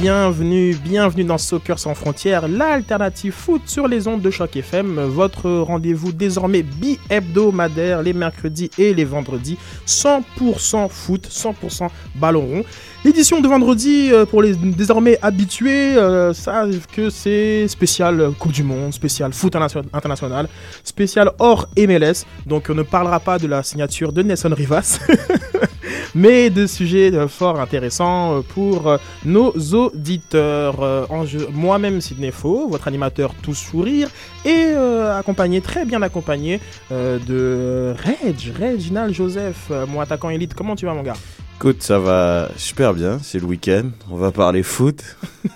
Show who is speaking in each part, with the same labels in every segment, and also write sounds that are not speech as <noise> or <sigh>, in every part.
Speaker 1: Bienvenue, bienvenue dans Soccer sans frontières, l'alternative foot sur les ondes de Choc FM, votre rendez-vous désormais bi-hebdomadaire les mercredis et les vendredis, 100% foot, 100% ballon rond. L'édition de vendredi, euh, pour les désormais habitués, euh, savent que c'est spécial Coupe du Monde, spécial foot internation- international, spécial hors MLS, donc on ne parlera pas de la signature de Nelson Rivas. <laughs> mais de sujets euh, fort intéressants euh, pour euh, nos auditeurs. Euh, Moi-même, Sidney Faux, votre animateur tout sourire, et euh, accompagné, très bien accompagné, euh, de Reg, Reginald Joseph, euh, mon attaquant élite. Comment tu vas, mon gars?
Speaker 2: Écoute, ça va super bien, c'est le week-end, on va parler foot.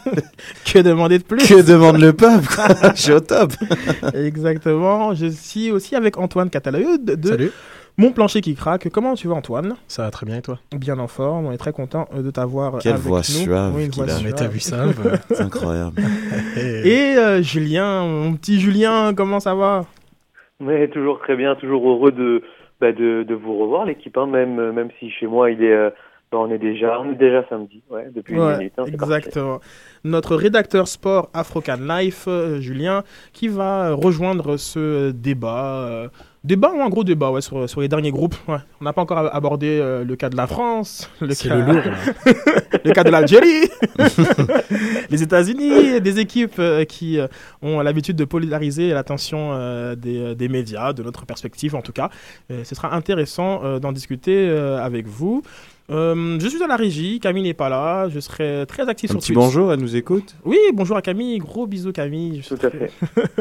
Speaker 2: <laughs>
Speaker 1: Que demander de plus?
Speaker 2: Que demande le peuple Je suis au top. <laughs>
Speaker 1: Exactement. Je suis aussi avec Antoine Catalayud de
Speaker 3: Salut,
Speaker 1: Mon Plancher qui craque. Comment tu vas, Antoine?
Speaker 3: Ça va très bien et toi?
Speaker 1: Bien en forme. On est très content euh, de t'avoir
Speaker 2: Quelle
Speaker 1: avec
Speaker 2: voix
Speaker 1: nous.
Speaker 2: suave
Speaker 1: Oui, une
Speaker 2: qu'il
Speaker 1: voix
Speaker 2: a.
Speaker 1: suave.
Speaker 3: Mais t'as vu ça bah,
Speaker 2: C'est incroyable. <laughs>
Speaker 3: et...
Speaker 1: Et euh, Julien, mon petit Julien, comment ça va?
Speaker 4: Mais toujours très bien, toujours heureux de, bah, de, de vous revoir l'équipe, hein, même, euh, même si chez moi il est, euh, bah, on est déjà, on est déjà samedi, ouais, depuis
Speaker 1: Ouais,
Speaker 4: une minute. hein, parfait.
Speaker 1: exactement. Notre rédacteur sport Afrocan Life, Julien, qui va rejoindre ce débat. Débat ou un gros débat ouais, sur, sur les derniers groupes. Ouais. On n'a pas encore ab- abordé euh, le cas de la France, le cas,
Speaker 3: le lourd. là. <laughs>
Speaker 1: le cas de l'Algérie, <laughs> les États-Unis, des équipes euh, qui euh, ont l'habitude de polariser l'attention des, des médias, de notre perspective en tout cas. Ce sera intéressant d'en discuter avec vous. Euh, je suis à la régie, Camille n'est pas là, je serai très actif
Speaker 2: Un
Speaker 1: sur
Speaker 2: petit
Speaker 1: Twitter.
Speaker 2: bonjour, elle nous écoute
Speaker 1: Oui, bonjour à Camille, gros bisous Camille, je
Speaker 4: Tout à fait.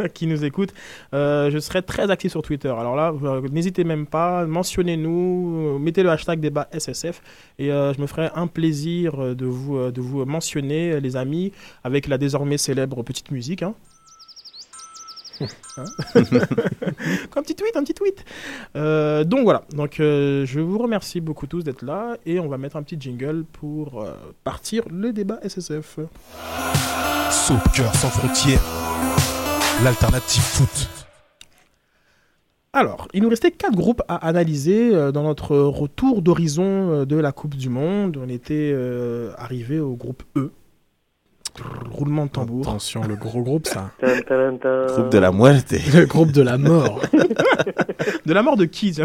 Speaker 4: <laughs>
Speaker 1: qui nous écoute. Euh, je serai très actif sur Twitter. Alors là, euh, n'hésitez même pas, mentionnez-nous, mettez le hashtag débat SSF et euh, je me ferai un plaisir de vous, de vous mentionner, les amis, avec la désormais célèbre petite musique. Hein. Hein <laughs> un petit tweet, un petit tweet. Euh, donc voilà, donc euh, je vous remercie beaucoup tous d'être là et on va mettre un petit jingle pour euh, partir le débat SSF.
Speaker 5: Soccer sans frontières, l'alternative foot.
Speaker 1: Alors, il nous restait quatre groupes à analyser dans notre retour d'horizon de la Coupe du Monde. On était arrivé au groupe E. Roulement de tambour.
Speaker 3: Attention, le gros groupe, ça. <laughs>
Speaker 2: Groupe de la muerte.
Speaker 3: Le groupe de la mort. <laughs>
Speaker 1: De la mort de qui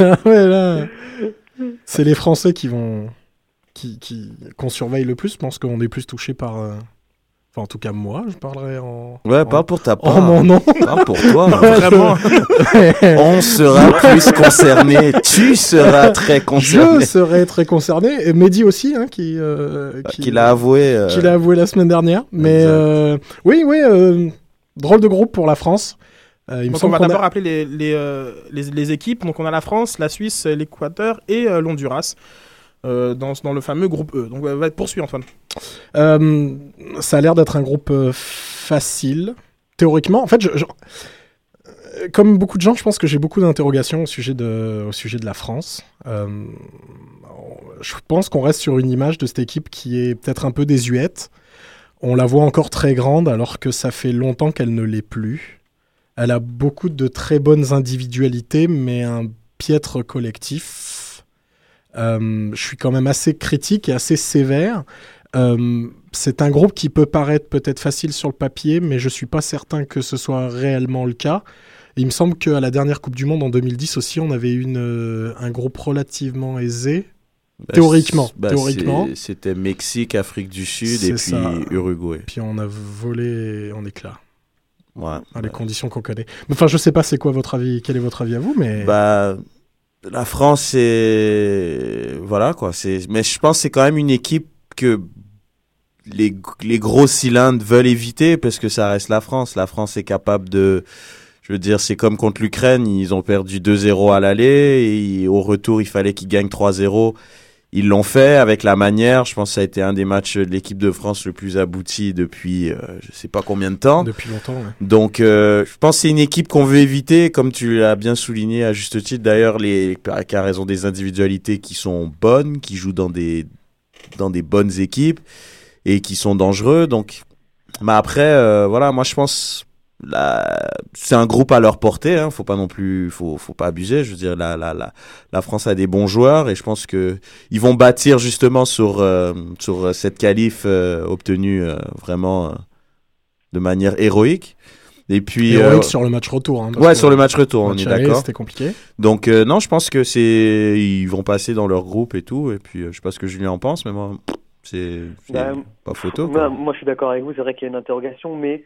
Speaker 3: Ah ouais, là. C'est les Français qui vont. qui, qui... qu'on surveille le plus. Je pense qu'on est plus touché par. euh, Enfin, en tout cas, moi, je parlerai en.
Speaker 2: Ouais,
Speaker 3: en...
Speaker 2: parle pour ta
Speaker 3: en
Speaker 2: part.
Speaker 3: mon nom.
Speaker 2: Parle pour toi. <laughs>
Speaker 1: Vraiment <laughs>
Speaker 2: On sera plus concerné. Tu seras très
Speaker 3: Je
Speaker 2: concerné.
Speaker 3: serai très concerné. Et Mehdi aussi, hein, qui. euh,
Speaker 2: Qui l'a avoué. euh,
Speaker 3: qu'il a avoué la semaine dernière. Mais euh, oui, oui, euh, drôle de groupe pour la France. Euh, il me
Speaker 1: Donc on
Speaker 3: semble
Speaker 1: va
Speaker 3: qu'on a-
Speaker 1: d'abord appeler les, les, euh, les, les équipes. Donc on a la France, la Suisse, l'Équateur et euh, l'Honduras euh, dans, dans le fameux groupe E. Donc euh, va poursuivre Antoine.
Speaker 3: Euh, ça a l'air d'être un groupe euh, facile, théoriquement. En fait, comme beaucoup de gens, je pense que j'ai beaucoup d'interrogations au, sujet de- au sujet de la France. Euh, je pense qu'on reste sur une image de cette équipe qui est peut-être un peu désuète. On la voit encore très grande alors que ça fait longtemps qu'elle ne l'est plus. Elle a beaucoup de très bonnes individualités, mais un piètre collectif. Je suis quand même assez critique et assez sévère. Euh, c'est un groupe qui peut paraître peut-être facile sur le papier, mais je suis pas certain que ce soit réellement le cas. Et il me semble qu'à la dernière Coupe du Monde en 2010 aussi, on avait une, euh, un groupe relativement aisé.
Speaker 2: bah,
Speaker 3: théoriquement,
Speaker 2: bah,
Speaker 3: théoriquement.
Speaker 2: C'était Mexique, Afrique du Sud et puis
Speaker 3: ça.
Speaker 2: Uruguay.
Speaker 3: Puis on a volé en éclat,
Speaker 2: Ouais.
Speaker 3: dans les conditions qu'on connaît. Enfin, je sais pas c'est quoi votre avis, quel est votre avis à vous, mais
Speaker 2: Bah, la France, c'est. Voilà, quoi. c'est Mais je pense que c'est quand même une équipe que les, les gros cylindres veulent éviter parce que ça reste la France. La France est capable de. Je veux dire, c'est comme contre l'Ukraine, ils ont perdu 2-0 à l'aller et au retour, il fallait qu'ils gagnent 3-0. ils l'ont fait avec la manière. Je pense que ça a été un des matchs de l'équipe de France le plus abouti depuis euh, je sais pas combien de temps.
Speaker 3: Depuis longtemps. ouais.
Speaker 2: Donc, euh, je pense que c'est une équipe qu'on veut éviter, comme tu l'as bien souligné à juste titre. D'ailleurs, les a raison des individualités qui sont bonnes, qui jouent dans des dans des bonnes équipes et qui sont dangereux. Donc, mais après, euh, voilà, moi je pense c'est un groupe à leur portée. Hein, faut pas non plus, faut faut pas abuser. Je veux dire, la la la, la France a des bons joueurs et je pense que ils vont bâtir justement sur euh, sur cette qualif euh, obtenue vraiment de manière héroïque. Et puis
Speaker 3: Héroïque
Speaker 2: euh,
Speaker 3: sur le match retour. Hein,
Speaker 2: ouais, sur le match retour, on est d'accord.
Speaker 3: C'était compliqué.
Speaker 2: Donc euh, non, je pense que c'est ils vont passer dans leur groupe et tout. Et puis euh, je sais pas ce que Julien en pense, mais moi c'est c'est
Speaker 4: Bah,
Speaker 2: pas photo.
Speaker 4: Moi,
Speaker 2: quoi.
Speaker 4: moi, je suis d'accord avec vous. C'est vrai qu'il y a une interrogation, mais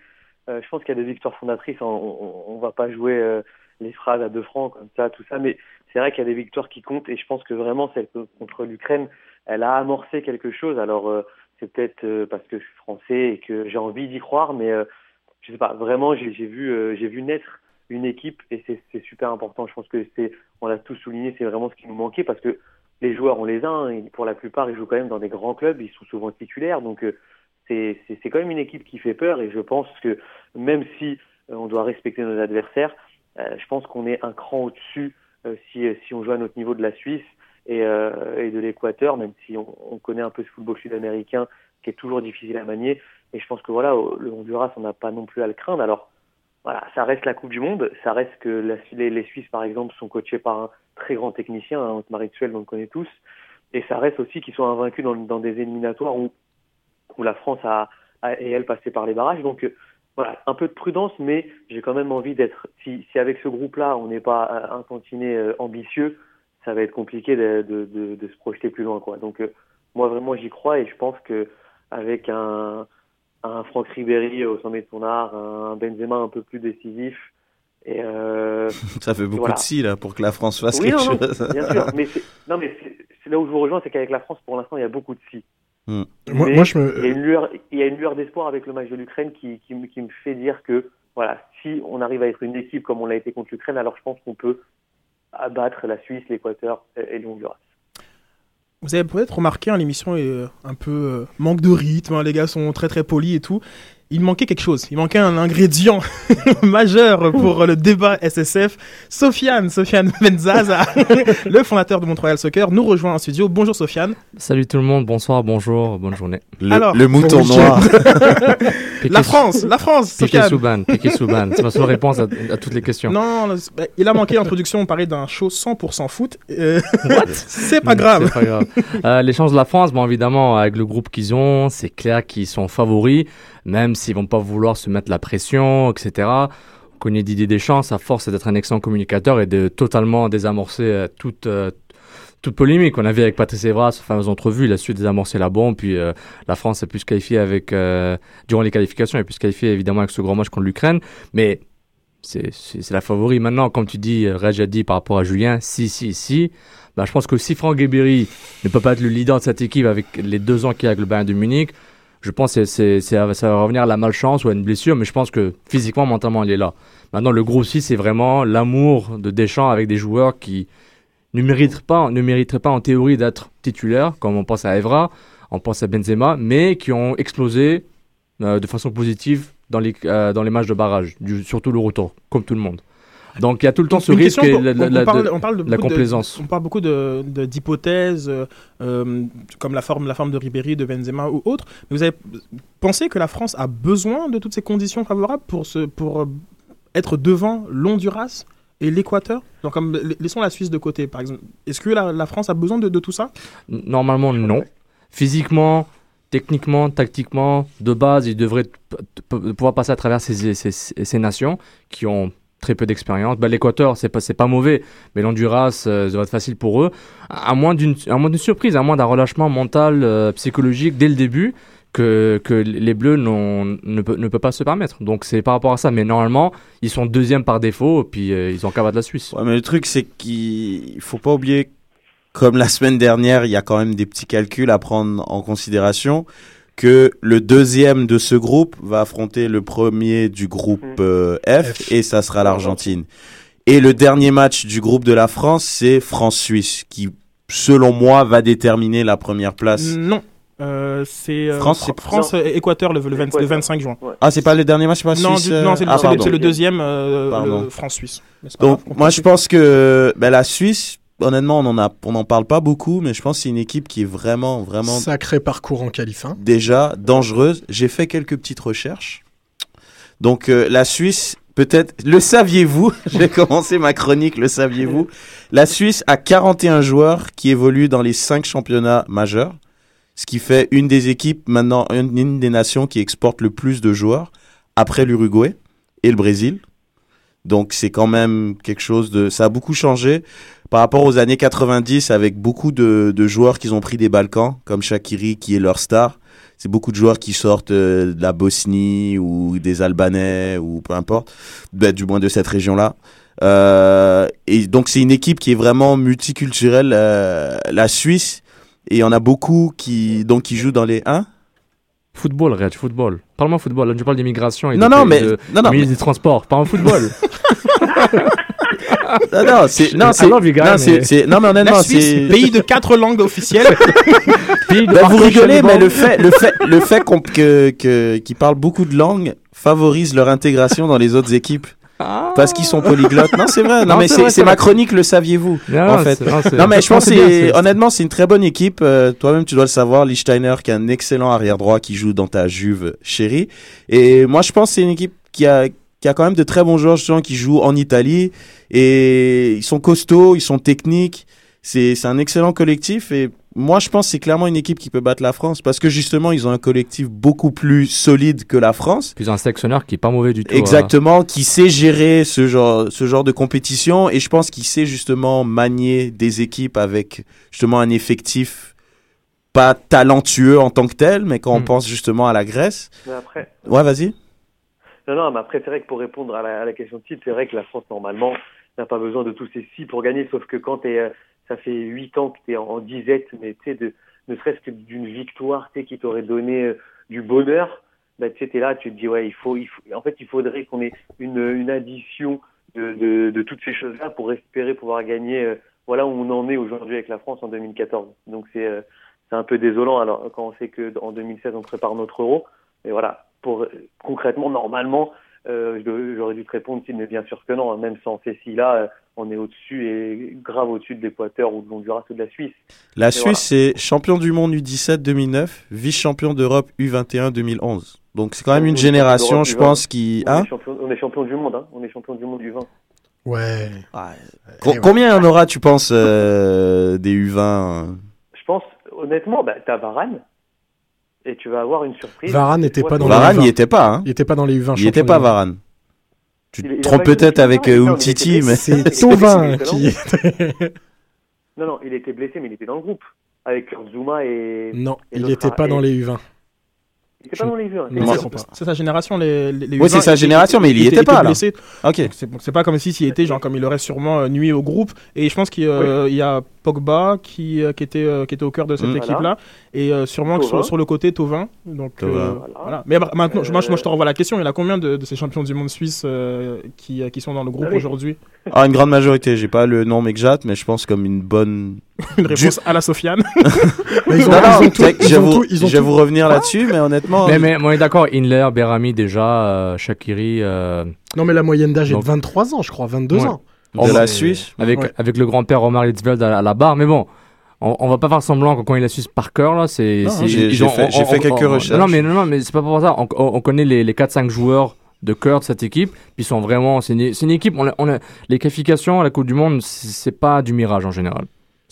Speaker 4: euh, je pense qu'il y a des victoires fondatrices. On, on, on va pas jouer euh, les phrases à deux francs comme ça, tout ça, mais c'est vrai qu'il y a des victoires qui comptent. Et je pense que vraiment celle contre l'Ukraine, elle a amorcé quelque chose. Alors euh, c'est peut-être euh, parce que je suis français et que j'ai envie d'y croire, mais euh, je sais pas. Vraiment, j'ai vu, euh, j'ai vu naître une équipe et c'est super important. Je pense que c'est, on l'a tous souligné, c'est vraiment ce qui nous manquait parce que les joueurs, on les a. hein, pour la plupart, ils jouent quand même dans des grands clubs. Ils sont souvent titulaires, donc euh, c'est quand même une équipe qui fait peur. Et je pense que même si euh, on doit respecter nos adversaires, euh, je pense qu'on est un cran au-dessus si si on joue à notre niveau de la Suisse et, et de l'Équateur, même si on, on connaît un peu ce football sud-américain qui est toujours difficile à manier. Et je pense que voilà, le Honduras, on n'a pas non plus à le craindre. Alors voilà, ça reste la Coupe du Monde. Ça reste que les, Suisses, par exemple, sont coachés par un très grand technicien, hein, Otmar Hitzfeld, on le connaît tous. Et ça reste aussi qu'ils sont invaincus dans, des éliminatoires où, la France a, et elle passé par les barrages. Donc euh, voilà, un peu de prudence, mais j'ai quand même envie d'être. Si, avec ce groupe-là, on n'est pas euh, un tantinet euh, ambitieux, ça va être compliqué de, se projeter plus loin. Donc euh, moi vraiment j'y crois et je pense que avec un, un Franck Ribéry au sommet de son art, un Benzema un peu plus décisif et euh, <laughs>
Speaker 2: Ça fait beaucoup
Speaker 4: Voilà.
Speaker 2: de si là pour que la France fasse
Speaker 4: oui,
Speaker 2: quelque
Speaker 4: non, non,
Speaker 2: chose.
Speaker 4: bien sûr, <laughs> mais c'est, non mais c'est, là où je vous rejoins, c'est qu'avec la France pour l'instant il y a beaucoup de si.
Speaker 3: Moi,
Speaker 4: Mais
Speaker 3: moi, je
Speaker 4: Il y a une lueur, il y a une lueur d'espoir avec le match de l'Ukraine qui, qui, me- qui me fait dire que voilà, si on arrive à être une équipe comme on l'a été contre l'Ukraine, alors je pense qu'on peut abattre la Suisse, l'Équateur et et le Honduras.
Speaker 1: Vous avez peut-être remarqué, hein, l'émission est euh, un peu euh, manque de rythme, hein, les gars sont très très polis et tout. Il manquait quelque chose, il manquait un ingrédient <laughs> majeur pour le débat SSF. Sofiane, Sofiane Benzaza, <laughs> le fondateur de Montreal Soccer, nous rejoint en studio. Bonjour Sofiane.
Speaker 6: Salut tout le monde, bonsoir, bonjour, bonne journée.
Speaker 2: Le,
Speaker 1: Alors,
Speaker 2: le mouton noir. <laughs>
Speaker 1: La France, la France,
Speaker 6: Piqué
Speaker 1: Sofiane.
Speaker 6: Souban, Piqué Souban. C'est ma seule réponse à, à toutes les questions.
Speaker 1: Non, il a manqué l'introduction, on parlait d'un show 100% foot. Euh, c'est pas grave.
Speaker 6: C'est pas grave. Euh, les chances de la France, bon évidemment, avec le groupe qu'ils ont, c'est clair qu'ils sont favoris, même s'ils vont pas vouloir se mettre la pression, etc. On connaît Didier Deschamps, sa force c'est d'être un excellent communicateur et de totalement désamorcer euh, toute, euh, toute polémique. On a vu avec Patrice Evra, sa fameuse entrevue, il a su désamorcer la bombe, puis euh, la France a pu se qualifier avec, durant les qualifications, elle a pu se qualifier évidemment avec ce grand match contre l'Ukraine, mais c'est la favori. Maintenant, comme tu dis, Reg a dit par rapport à Julien, si, si, si, bah, je pense que si Franck Ribéry ne peut pas être le leader de cette équipe avec les deux ans qu'il a avec le Bayern de Munich, je pense que c'est, ça va revenir à la malchance ou à une blessure, mais je pense que physiquement, mentalement, il est là. Maintenant, le gros aussi, c'est vraiment l'amour de Deschamps avec des joueurs qui ne mériteraient pas, ne mériteraient pas en théorie d'être titulaires, comme on pense à Evra, on pense à Benzema, mais qui ont explosé euh, de façon positive dans les, euh, dans les matchs de barrage, surtout le retour, comme tout le monde. Donc il y a tout le temps ce risque et la-
Speaker 1: on,
Speaker 6: la-
Speaker 1: on
Speaker 6: la-
Speaker 1: parle,
Speaker 6: de-
Speaker 1: on parle de
Speaker 6: la
Speaker 1: de-
Speaker 6: complaisance.
Speaker 1: on parle beaucoup de- de- d'hypothèses, euh, euh, comme la forme, la forme de Ribéry, de Benzema ou autre. Mais vous avez pensé que la France a besoin de toutes ces conditions favorables pour, se, pour euh, être devant l'Honduras et l'Équateur? Donc, comme, la- laissons la Suisse de côté, par exemple. Est-ce que la, la France a besoin de, de tout ça?
Speaker 6: Normalement, non. Physiquement, techniquement, tactiquement, de base, p- p- pouvoir passer à travers ces, ces- ces- ces nations qui ont très peu d'expérience. Bah, L'Équateur, c'est pas, pas mauvais, mais l'Honduras, euh, ça va être facile pour eux. À moins d'une surprise, à moins d'un relâchement mental, euh, psychologique dès le début, que, que les Bleus ne, ne peuvent pas se permettre. Donc c'est par rapport à ça. Mais normalement, ils sont deuxième par défaut, puis euh, ils ont qu'à battre la Suisse.
Speaker 2: Ouais, mais le truc, c'est qu'il faut pas oublier, comme la semaine dernière, il y a quand même des petits calculs à prendre en considération, que le deuxième de ce groupe va affronter le premier du groupe
Speaker 4: Mm.
Speaker 2: euh, F,
Speaker 3: F.
Speaker 2: et ça sera l'Argentine. Et le dernier match du groupe de la France, c'est France-Suisse, qui, selon moi, va déterminer la première place.
Speaker 1: Non. Euh, c'est euh,
Speaker 2: France,
Speaker 1: Fran-
Speaker 2: c'est-
Speaker 1: France euh, Équateur le, le 20 le
Speaker 4: Équateur.
Speaker 1: 25 juin.
Speaker 4: Ouais.
Speaker 2: Ah, c'est pas le dernier match, c'est pas
Speaker 1: non,
Speaker 2: Suisse
Speaker 1: du- non, c'est le,
Speaker 2: ah,
Speaker 1: le- le deuxième euh, c'est pas
Speaker 2: Donc,
Speaker 1: grave,
Speaker 2: moi, je pense que ben, la Suisse, honnêtement, on en a, on n'en parle pas beaucoup, mais je pense que c'est une équipe qui est vraiment, vraiment
Speaker 3: Sacré parcours en qualif. hein.
Speaker 2: déjà dangereuse. J'ai fait quelques petites recherches. Donc, euh, la Suisse, peut-être, le saviez-vous? <laughs> J'ai commencé ma chronique, le saviez-vous? La Suisse a 41 joueurs qui évoluent dans les 5 championnats majeurs, ce qui fait une des équipes, maintenant, une, une des nations qui exporte le plus de joueurs, après l'Uruguay et le Brésil. Donc, c'est quand même quelque chose de. Ça a beaucoup changé par rapport aux années 90 avec beaucoup de, de joueurs qui ont pris des Balkans, comme Shakiri qui est leur star. C'est beaucoup de joueurs qui sortent euh, de la Bosnie ou des Albanais ou peu importe, ben, du moins de cette région-là. Euh, et donc c'est une équipe qui est vraiment multiculturelle. euh, la Suisse, et il y en a beaucoup qui donc qui jouent dans les 1
Speaker 6: Football, Reg, football. Parle-moi football. Là, tu parles d'immigration et
Speaker 2: Non
Speaker 6: de,
Speaker 2: non mais
Speaker 6: de,
Speaker 2: non non
Speaker 6: ministre des Transports. Parle-moi football. <laughs>
Speaker 2: non non c'est non c'est non
Speaker 6: mais-
Speaker 2: c'est c'est- non mais honnêtement c'est
Speaker 1: pays de quatre langues officielles. <laughs>
Speaker 6: Pays de
Speaker 2: Ben, vous rigolez, mais le fait, le fait, le fait qu'on, que, que, qu'ils parlent beaucoup de langues favorise leur intégration dans les autres équipes.
Speaker 6: Ah.
Speaker 2: Parce qu'ils sont polyglottes. Non, c'est vrai. Non,
Speaker 6: Non,
Speaker 2: mais
Speaker 6: c'est
Speaker 2: c'est,
Speaker 6: vrai,
Speaker 2: c'est
Speaker 6: c'est
Speaker 2: ma chronique, le saviez-vous
Speaker 6: Non,
Speaker 2: en
Speaker 6: non,
Speaker 2: fait?
Speaker 6: c'est- non, c'est-
Speaker 2: Non, mais je pense c'est, honnêtement, c'est une très bonne équipe. Euh, toi-même, tu dois le savoir. Lichtsteiner, qui est un excellent arrière-droit qui joue dans ta Juve chérie. Et moi, je pense que c'est une équipe qui a, qui a quand même de très bons joueurs, justement, qui jouent en Italie. Et ils sont costauds, ils sont techniques. C'est, c'est un excellent collectif. Et moi, je pense que c'est clairement une équipe qui peut battre la France. Parce que justement, ils ont un collectif beaucoup plus solide que la France.
Speaker 6: Puis ils ont un sélectionneur qui est pas mauvais du tout. hein.
Speaker 2: Exactement, qui sait gérer ce genre, ce genre de compétition et je pense qu'il sait justement manier des équipes avec justement un effectif pas talentueux en tant que tel, mais quand on
Speaker 6: Mm.
Speaker 2: pense justement à la Grèce.
Speaker 4: Mais après,
Speaker 2: Ouais, vas-y.
Speaker 4: Non, non, mais après, c'est vrai que pour répondre à la, à la question de titre, c'est vrai que la France, normalement, n'a pas besoin de tous ces six pour gagner, sauf que quand t'es, euh, ça fait huit ans que tu es en, disette, mais tu sais, de, ne serait-ce que d'une victoire, tu sais, qui t'aurait donné euh, du bonheur, bah, tu sais, t'es là, tu te dis, ouais, il faut, il faut, en fait, il faudrait qu'on ait une, une addition de, de, de toutes ces choses-là pour espérer pouvoir gagner, euh, voilà où on en est aujourd'hui avec la France en 2014. Donc, c'est, euh, c'est un peu désolant, alors, quand on sait que en 2016, on prépare notre euro. Mais voilà, pour, concrètement, normalement, euh, j'aurais dû te répondre, si, mais bien sûr que non, hein, même sans ces six-là, euh, on est au-dessus et grave au-dessus de l'Équateur ou de l'Honduras ou de la Suisse.
Speaker 2: La
Speaker 4: Et
Speaker 2: Suisse,
Speaker 4: voilà.
Speaker 2: c'est champion du monde U17 2009, vice-champion d'Europe U21 2011. Donc c'est quand même une
Speaker 4: est
Speaker 2: génération,
Speaker 4: champion
Speaker 2: je
Speaker 4: d'Europe
Speaker 2: pense, qui...
Speaker 4: On,
Speaker 2: Hein
Speaker 4: est champion, on est champion du monde, hein. on est champion du monde du 20.
Speaker 3: Ouais. Eh ouais.
Speaker 2: Combien en aura, tu penses, euh, des U20 euh
Speaker 4: Je pense, honnêtement, bah, t'as Varane et tu vas avoir une surprise.
Speaker 3: Varane n'était pas dans
Speaker 4: Varane,
Speaker 2: Varane,
Speaker 3: les
Speaker 2: il
Speaker 3: U20.
Speaker 2: n'y était pas, hein
Speaker 3: Il était pas dans les U20.
Speaker 2: Il n'y était
Speaker 3: champions
Speaker 2: pas. Varane. Tu te trompes
Speaker 4: pas eu
Speaker 2: peut-être avec euh,
Speaker 4: était
Speaker 2: Umtiti, mais...
Speaker 3: C'est
Speaker 4: était
Speaker 3: Tovin qui était...
Speaker 4: Non, non, il était blessé, mais il était dans le groupe. Avec Zuma et.
Speaker 3: Non,
Speaker 4: Et
Speaker 3: il était
Speaker 4: a-
Speaker 3: pas
Speaker 4: et-
Speaker 3: dans les U20.
Speaker 4: Il était pas dans les vues. Hein.
Speaker 3: Non,
Speaker 2: Moi,
Speaker 3: je crois pas.
Speaker 1: C'est sa génération, les, les, les
Speaker 2: Oui, c'est
Speaker 1: U20,
Speaker 2: sa génération, mais il y était pas, là.
Speaker 1: blessé.
Speaker 2: Ok.
Speaker 1: Donc, C'est pas comme si s'il était, genre, comme il aurait sûrement euh, nuit au groupe. Et je pense qu'il euh, y a Pogba qui, qui, était, qui était au cœur de cette
Speaker 2: Mm.
Speaker 1: équipe-là. Et euh, sûrement que sur, le côté, Tovin. Donc, euh,
Speaker 4: Voilà.
Speaker 1: voilà. Mais bah, maintenant, je- moi, je, moi, je te renvoie la question. Il y en a combien de, de ces champions du monde suisse euh, qui, qui sont dans le groupe
Speaker 4: Ah oui.
Speaker 1: aujourd'hui? <laughs>
Speaker 2: Ah, une grande majorité. J'ai pas le nom exact, mais je pense comme une bonne. <laughs>
Speaker 1: Une réponse à la Sofiane. <laughs>
Speaker 3: Ils ont,
Speaker 2: Non, non,
Speaker 3: ils ont tout-
Speaker 2: peut-être que je vais vous, revenir là-dessus, mais honnêtement.
Speaker 6: Mais, mais on est d'accord, Inler, Berami déjà, euh, Shakiri, euh,
Speaker 3: Non, mais la moyenne d'âge est de
Speaker 6: Donc-
Speaker 3: 23 ans, je crois, 22
Speaker 6: Ouais.
Speaker 3: ans.
Speaker 2: de la Suisse.
Speaker 6: avec,
Speaker 3: Ouais.
Speaker 6: avec le grand-père Omar Litzveld à, à la barre, mais bon. On, on va pas faire semblant que quand il a Suisse par cœur là, c'est.
Speaker 2: J'ai- fait- quelques
Speaker 6: on-
Speaker 2: recherches.
Speaker 6: Non mais non, non mais c'est pas pour ça. On, on- on connaît les, les 4-5 joueurs de cœur de cette équipe, puis ils sont vraiment. C'est une, c'est une équipe. On a, on a- les qualifications à la Coupe du Monde, c'est pas du mirage en général.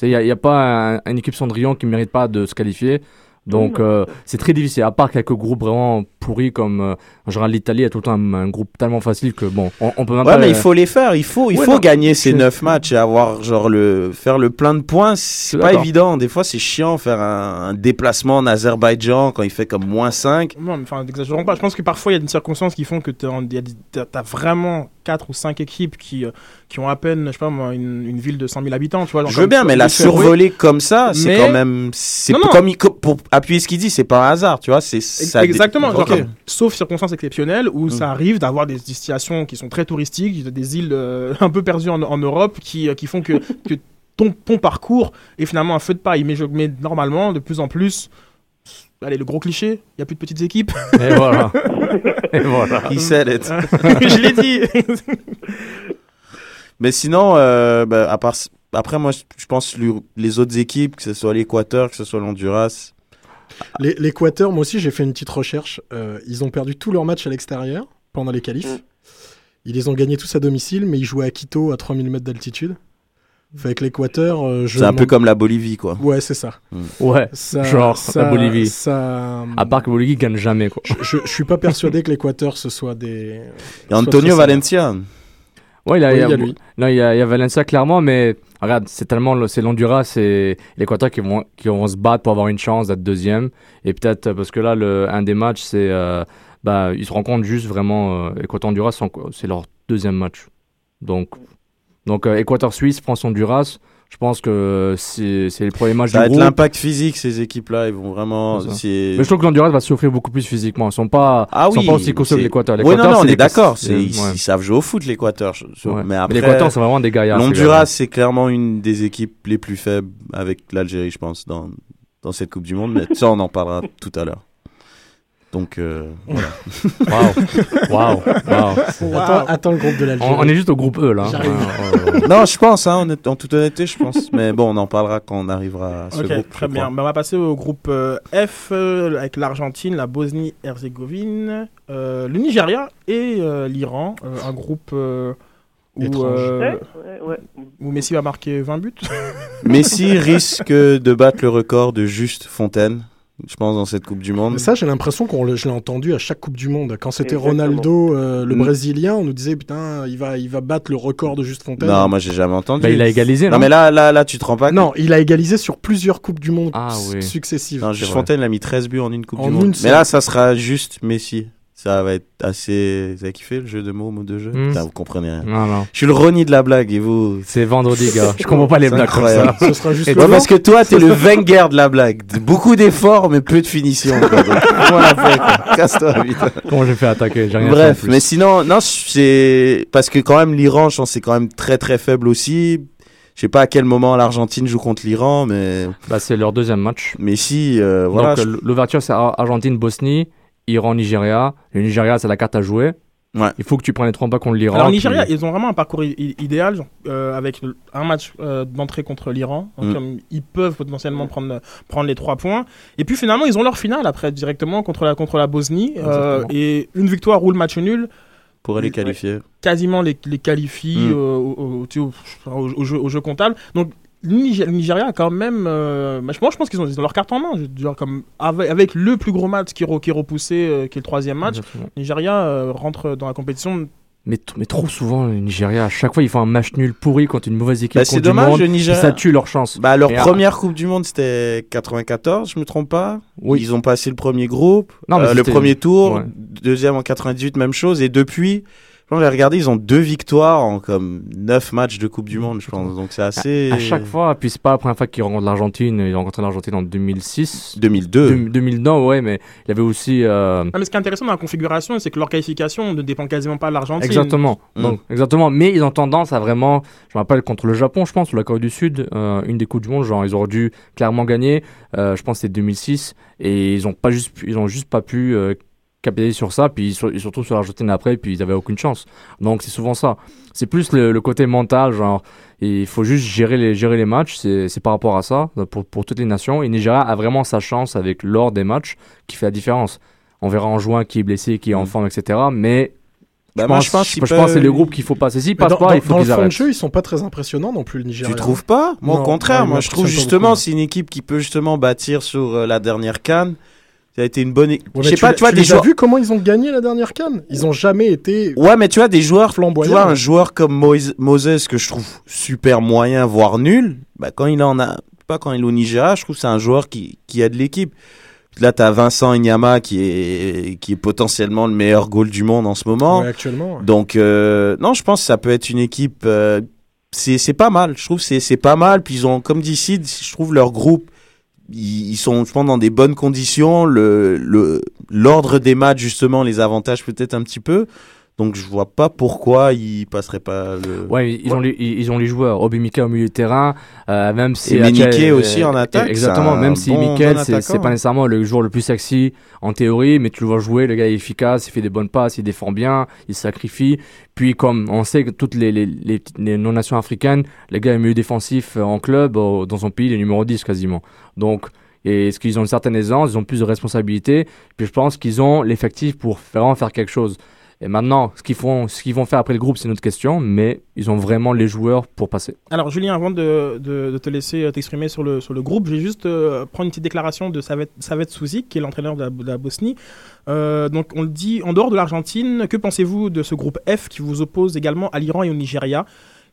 Speaker 6: Il n'y a, y a pas un- une équipe Cendrillon qui ne mérite pas de se qualifier. Donc euh, c'est très difficile, à part quelques groupes vraiment pourris comme euh, en général l'Italie a tout le temps un, un groupe tellement facile que bon, on, on peut même
Speaker 2: Ouais,
Speaker 6: pas.
Speaker 2: mais
Speaker 6: le-
Speaker 2: il faut les faire. Il faut, il
Speaker 6: Ouais,
Speaker 2: faut
Speaker 6: non.
Speaker 2: gagner ces
Speaker 6: Je-
Speaker 2: neuf matchs et avoir genre le faire le plein de points. C'est pas évident. Des fois, c'est chiant faire un, un déplacement en Azerbaïdjan quand il fait comme moins 5
Speaker 1: Non, mais enfin, n'exagérons pas. Je pense que parfois, il y a des circonstances qui font que tu as, vraiment 4 ou 5 équipes qui, euh, qui ont à peine, je sais pas moi, une, une ville de 100 000 habitants. Tu vois, genre
Speaker 2: Je veux bien, mais la survoler comme ça, c'est
Speaker 1: Mais-
Speaker 2: quand même. C'est comme pour appuyer ce qu'il dit, c'est pas un hasard, tu vois. C'est.
Speaker 1: Exactement, genre, sauf circonstances exceptionnelles où
Speaker 2: Mm.
Speaker 1: ça arrive d'avoir des destinations qui sont très touristiques, des îles euh, <laughs> un peu perdues en, en Europe qui, euh, qui font que, <laughs> que ton, ton parcours est finalement un feu de paille. Mais, je, mais normalement, de plus en plus, allez, le gros cliché, il n'y a plus de petites équipes.
Speaker 6: Et voilà. <laughs> Et voilà.
Speaker 2: He said it. <laughs>
Speaker 1: je l'ai dit. <laughs>
Speaker 2: Mais sinon, euh, bah, à part, après, moi, je- pense que les autres équipes, que ce soit l'Équateur, que ce soit l'Honduras,
Speaker 3: Les- L'Équateur, moi aussi, j'ai fait une petite recherche. Euh, ils ont perdu tous leurs matchs à l'extérieur pendant les qualifs.
Speaker 4: Mm.
Speaker 3: Ils les ont gagnés tous à domicile, mais ils jouaient à Quito à 3000 mètres d'altitude. Que l'Équateur, euh, je
Speaker 2: c'est un peu comme la Bolivie, quoi.
Speaker 3: Ouais, c'est ça.
Speaker 6: Ouais.
Speaker 3: Ça-
Speaker 6: Genre,
Speaker 3: ça-
Speaker 6: la Bolivie.
Speaker 3: Ça...
Speaker 6: À part que Bolivie gagne jamais, quoi.
Speaker 3: Je, je, je suis pas persuadé que l'Équateur ce soit des.
Speaker 2: Et Antonio Valencia.
Speaker 6: Ouais, il y a,
Speaker 3: Oui,
Speaker 6: il y a-
Speaker 3: il y a lui.
Speaker 6: non, il y a, il y a Valencia clairement, mais regarde, c'est tellement le- c'est l'Honduras et l'Équateur qui vont qui vont se battre pour avoir une chance d'être deuxième. Et peut-être euh, parce que là, le un des matchs, c'est euh, bah ils se rencontrent juste vraiment euh, Équateur-Honduras, sont- c'est leur deuxième match. Donc donc euh, Équateur-Suisse, France-Honduras. Je pense que c'est les premiers matchs
Speaker 2: Ça va
Speaker 6: du
Speaker 2: être l'impact physique, ces équipes-là. Ils vont vraiment.
Speaker 6: Mais je trouve que l'Honduras va souffrir beaucoup plus physiquement. Ils sont pas,
Speaker 2: Ah
Speaker 6: sont pas aussi costauds que l'Équateur.
Speaker 2: Oui, non, on est d'accord. Ils,
Speaker 6: ouais.
Speaker 2: ils savent jouer au foot, l'Équateur.
Speaker 6: Ouais.
Speaker 2: Mais après,
Speaker 6: l'Équateur, c'est vraiment des gaillards.
Speaker 2: l'Honduras, c'est clairement une des équipes les plus faibles avec l'Algérie, je pense, dans, dans cette Coupe du Monde. Mais ça, on en parlera tout à l'heure. Donc, euh, <laughs> voilà.
Speaker 6: Waouh, waouh, waouh.
Speaker 3: Attends, attends le groupe de l'Algérie.
Speaker 6: On, on est juste au groupe E là. Ouais.
Speaker 2: non, je pense, hein, en toute honnêteté, je pense. Mais bon, on en parlera quand on arrivera à ce
Speaker 1: Ok,
Speaker 2: groupe.
Speaker 1: très bien. Ben, on va passer au groupe euh, F euh, avec l'Argentine, la Bosnie-Herzégovine, euh, le Nigeria et euh, l'Iran. Euh, un groupe euh, où,
Speaker 3: Étrange.
Speaker 1: euh,
Speaker 4: Ouais, ouais, ouais.
Speaker 1: où Messi va marquer 20 buts.
Speaker 2: Messi risque de battre le record de Juste Fontaine, je pense, dans cette Coupe du Monde.
Speaker 3: Mais ça, j'ai l'impression qu'on le- je l'ai entendu à chaque Coupe du Monde. Quand c'était. Ronaldo, euh, le
Speaker 2: Mm.
Speaker 3: Brésilien, on nous disait putain, il va, il va battre le record de Juste Fontaine.
Speaker 2: Non, moi, j'ai jamais entendu.
Speaker 6: Bah, il a égalisé, non,
Speaker 2: Non, mais là, là, là, tu te rends pas
Speaker 3: Non, il a égalisé sur plusieurs Coupes du Monde
Speaker 6: Ah, oui.
Speaker 3: successives.
Speaker 2: Non, Juste. Fontaine, il a mis 13 buts en une Coupe
Speaker 3: En
Speaker 2: du Monde. Mais là, ça sera juste Messi. Ça va être assez. Vous avez kiffé le jeu de mots, mot de jeu
Speaker 6: Mm.
Speaker 2: Putain, vous comprenez rien.
Speaker 6: Non, non.
Speaker 2: Je suis le Rony de la blague et vous. <laughs>
Speaker 6: C'est vendredi, gars. Je comprends pas les <laughs> blagues comme
Speaker 2: incroyable.
Speaker 6: ça.
Speaker 3: Ce sera juste
Speaker 2: Ouais, parce que toi, t'es le <laughs> Wenger de la blague. Beaucoup d'efforts, mais peu de finition. quoi. Donc, fait. Casse-toi, vite.
Speaker 6: Comment j'ai fait attaquer J'ai rien
Speaker 2: Bref, mais sinon, non, c'est parce que quand même l'Iran, je pense, c'est quand même très très faible aussi. Je sais pas à quel moment l'Argentine joue contre l'Iran, mais
Speaker 6: Bah, c'est leur deuxième match.
Speaker 2: mais si, euh, voilà.
Speaker 6: Donc,
Speaker 2: je-
Speaker 6: euh, l'ouverture, c'est Ar- Argentine-Bosnie, Iran-Nigeria. Le Nigeria, c'est la carte à jouer.
Speaker 2: Ouais.
Speaker 6: Il faut que tu prennes les trois pas contre l'Iran.
Speaker 1: Alors,
Speaker 6: puis-
Speaker 1: Nigeria, ils ont vraiment un parcours idéal genre, euh, avec un match euh, d'entrée contre l'Iran. Donc,
Speaker 2: Mm.
Speaker 1: ils peuvent potentiellement prendre, prendre les trois points. Et puis finalement, ils ont leur finale après directement contre la, contre la Bosnie. euh, et une victoire ou le match nul.
Speaker 2: pourrait les qualifier.
Speaker 1: quasiment les, les qualifie
Speaker 2: Mm.
Speaker 1: au- au jeu, au jeu comptable. Donc, le le Nigeria a quand même. euh, bah, je pense, qu'ils ont, ils ont leur carte en main. Je veux dire, comme avec, avec le plus gros match qui, qui est repoussé, euh, qui est le troisième match,
Speaker 6: Exactement.
Speaker 1: Nigeria euh, rentre dans la compétition.
Speaker 6: Mais, mais trop souvent, le Nigeria, à chaque fois, ils font un match nul pourri contre une mauvaise équipe.
Speaker 2: Bah, c'est
Speaker 6: du
Speaker 2: dommage,
Speaker 6: monde,
Speaker 2: le Nigeria.
Speaker 6: Ça tue leur chance.
Speaker 2: Bah, leur
Speaker 6: Et,
Speaker 2: première Coupe du Monde, c'était 94, je me trompe pas.
Speaker 6: Oui.
Speaker 2: Ils ont passé le premier groupe,
Speaker 6: Non,
Speaker 2: euh, le premier tour,
Speaker 6: ouais.
Speaker 2: deuxième en 98, même chose. Et depuis, j'ai regardé, ils ont deux victoires en comme neuf matchs de Coupe du Monde, je pense. Donc c'est assez.
Speaker 6: À chaque fois, puis c'est pas la première fois qu'ils rencontrent l'Argentine. Ils ont rencontré l'Argentine en 2006.
Speaker 2: 2002.
Speaker 6: Deux- 2009, ouais, mais il y avait aussi. euh,
Speaker 1: Ah, mais ce qui est intéressant dans la configuration, c'est que leur qualification ne dépend quasiment pas de l'Argentine.
Speaker 6: Exactement.
Speaker 2: Mm.
Speaker 6: Donc, exactement. Mais ils ont tendance à vraiment. Je me rappelle contre le Japon, je pense, ou la Corée du Sud, euh, une des Coupes du Monde, genre ils auraient dû clairement gagner. Euh, je pense que c'était 2006. Et ils ont pas juste, ils ont juste pas pu euh, capitaliser sur ça. Puis ils se, ils se retrouvent sur l'Argentine après, puis ils avaient aucune chance. Donc c'est souvent ça. C'est plus le, le côté mental, genre. Il faut juste gérer les, gérer les matchs, c'est par rapport à ça, pour, pour toutes les nations. Et Nigeria a vraiment sa chance avec l'or des matchs qui fait la différence. On verra en juin qui est blessé, qui est en
Speaker 2: Mm.
Speaker 6: forme, etc. Mais
Speaker 2: Bah,
Speaker 6: je
Speaker 2: moi,
Speaker 6: pense,
Speaker 2: je pense,
Speaker 6: je pense que c'est le groupe qu'il faut passer. S'ils passent
Speaker 3: dans,
Speaker 6: pas, il faut
Speaker 3: le
Speaker 6: qu'ils
Speaker 3: fond de
Speaker 6: arrêtent.
Speaker 3: jeu, ils sont pas très impressionnants non plus, le Nigeria.
Speaker 2: Tu trouves pas? Moi,
Speaker 3: Non,
Speaker 2: au contraire,
Speaker 3: ouais,
Speaker 2: moi,
Speaker 3: moi,
Speaker 2: je trouve justement, c'est une équipe qui peut justement bâtir sur euh, la dernière canne. Ça a été une bonne.
Speaker 3: Ouais,
Speaker 2: je sais pas,
Speaker 3: tu,
Speaker 2: tu vois,
Speaker 3: tu
Speaker 2: des
Speaker 3: les
Speaker 2: joueurs.
Speaker 3: as vu comment ils ont gagné la dernière canne? Ils ont jamais été
Speaker 2: Ouais, mais tu vois, des joueurs. Tu
Speaker 3: flamboyants.
Speaker 2: vois, un joueur comme Moïse- Moses, que je trouve super moyen, voire nul, bah, quand il en a, pas quand il est au Nigeria, je trouve que c'est un joueur qui, qui aide l'équipe. Là, t'as Vincent Inyama qui est, qui est potentiellement le meilleur goal du monde en ce moment.
Speaker 3: Ouais, actuellement. ouais.
Speaker 2: Donc, euh, non, je pense que ça peut être une équipe. euh, c'est pas mal. Je trouve que c'est c'est pas mal. Puis ils ont, comme dit Sid, je trouve leur groupe. Ils, sont, je pense, dans des bonnes conditions. Le le l'ordre des matchs justement les avantage peut-être un petit peu. Donc je vois pas pourquoi il passerait pas le.
Speaker 6: Ouais, ils ont les, ils ils ont les joueurs. Obi Mikel au milieu de terrain, euh, même si
Speaker 2: Et Menike aussi en attaque,
Speaker 6: Exactement, même si
Speaker 2: bon
Speaker 6: Mikel c'est pas nécessairement le joueur le plus sexy en théorie, mais tu le vois jouer, le gars est efficace, il fait des bonnes passes, il défend bien, il sacrifie. Puis comme on sait que toutes les, les, les, les non-nations africaines, le gars est milieu défensif euh, en club, euh, dans son pays, il est numéro 10 quasiment. Donc, et est-ce qu'ils ont une certaine aisance, ils ont plus de responsabilités, puis je pense qu'ils ont l'effectif pour vraiment faire quelque chose. Et maintenant, ce qu'ils font, ce qu'ils vont faire après le groupe, c'est une autre question, mais ils ont vraiment les joueurs pour passer.
Speaker 1: Alors Julien, avant de, te laisser euh, t'exprimer sur le, groupe, je vais juste euh, prendre une petite déclaration de Savet, Savet qui est l'entraîneur de la, de la Bosnie. Euh, donc on le dit, en dehors de l'Argentine, que pensez-vous de ce groupe F qui vous oppose également à l'Iran et au Nigeria?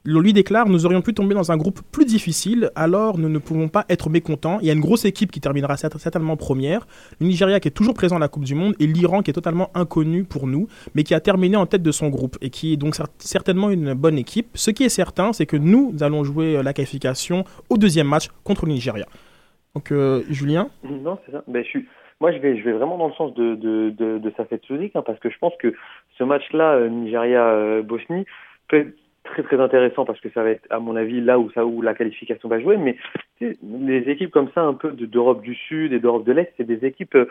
Speaker 1: Lui déclare Nous aurions pu tomber dans un groupe plus difficile, alors nous ne pouvons pas être mécontents. Il y a une grosse équipe qui terminera cert- certainement première. Le Nigeria qui est toujours présent à la Coupe du Monde et l'Iran qui est totalement inconnu pour nous, mais qui a terminé en tête de son groupe et qui est donc cer- certainement une bonne équipe. Ce qui est certain, c'est que nous allons jouer euh, la qualification au deuxième match contre le Nigeria. Donc, euh, Julien?
Speaker 4: Non, c'est ça. Ben. Moi, je vais, vraiment dans le sens de, Safet Souzik, hein, parce que je pense que ce match-là, euh, Nigeria-Bosnie, peut être très très intéressant parce que ça va être, à mon avis, là où, ça, où la qualification va jouer. Mais les équipes comme ça, un peu de- d'Europe du Sud et d'Europe de l'Est, c'est des équipes euh,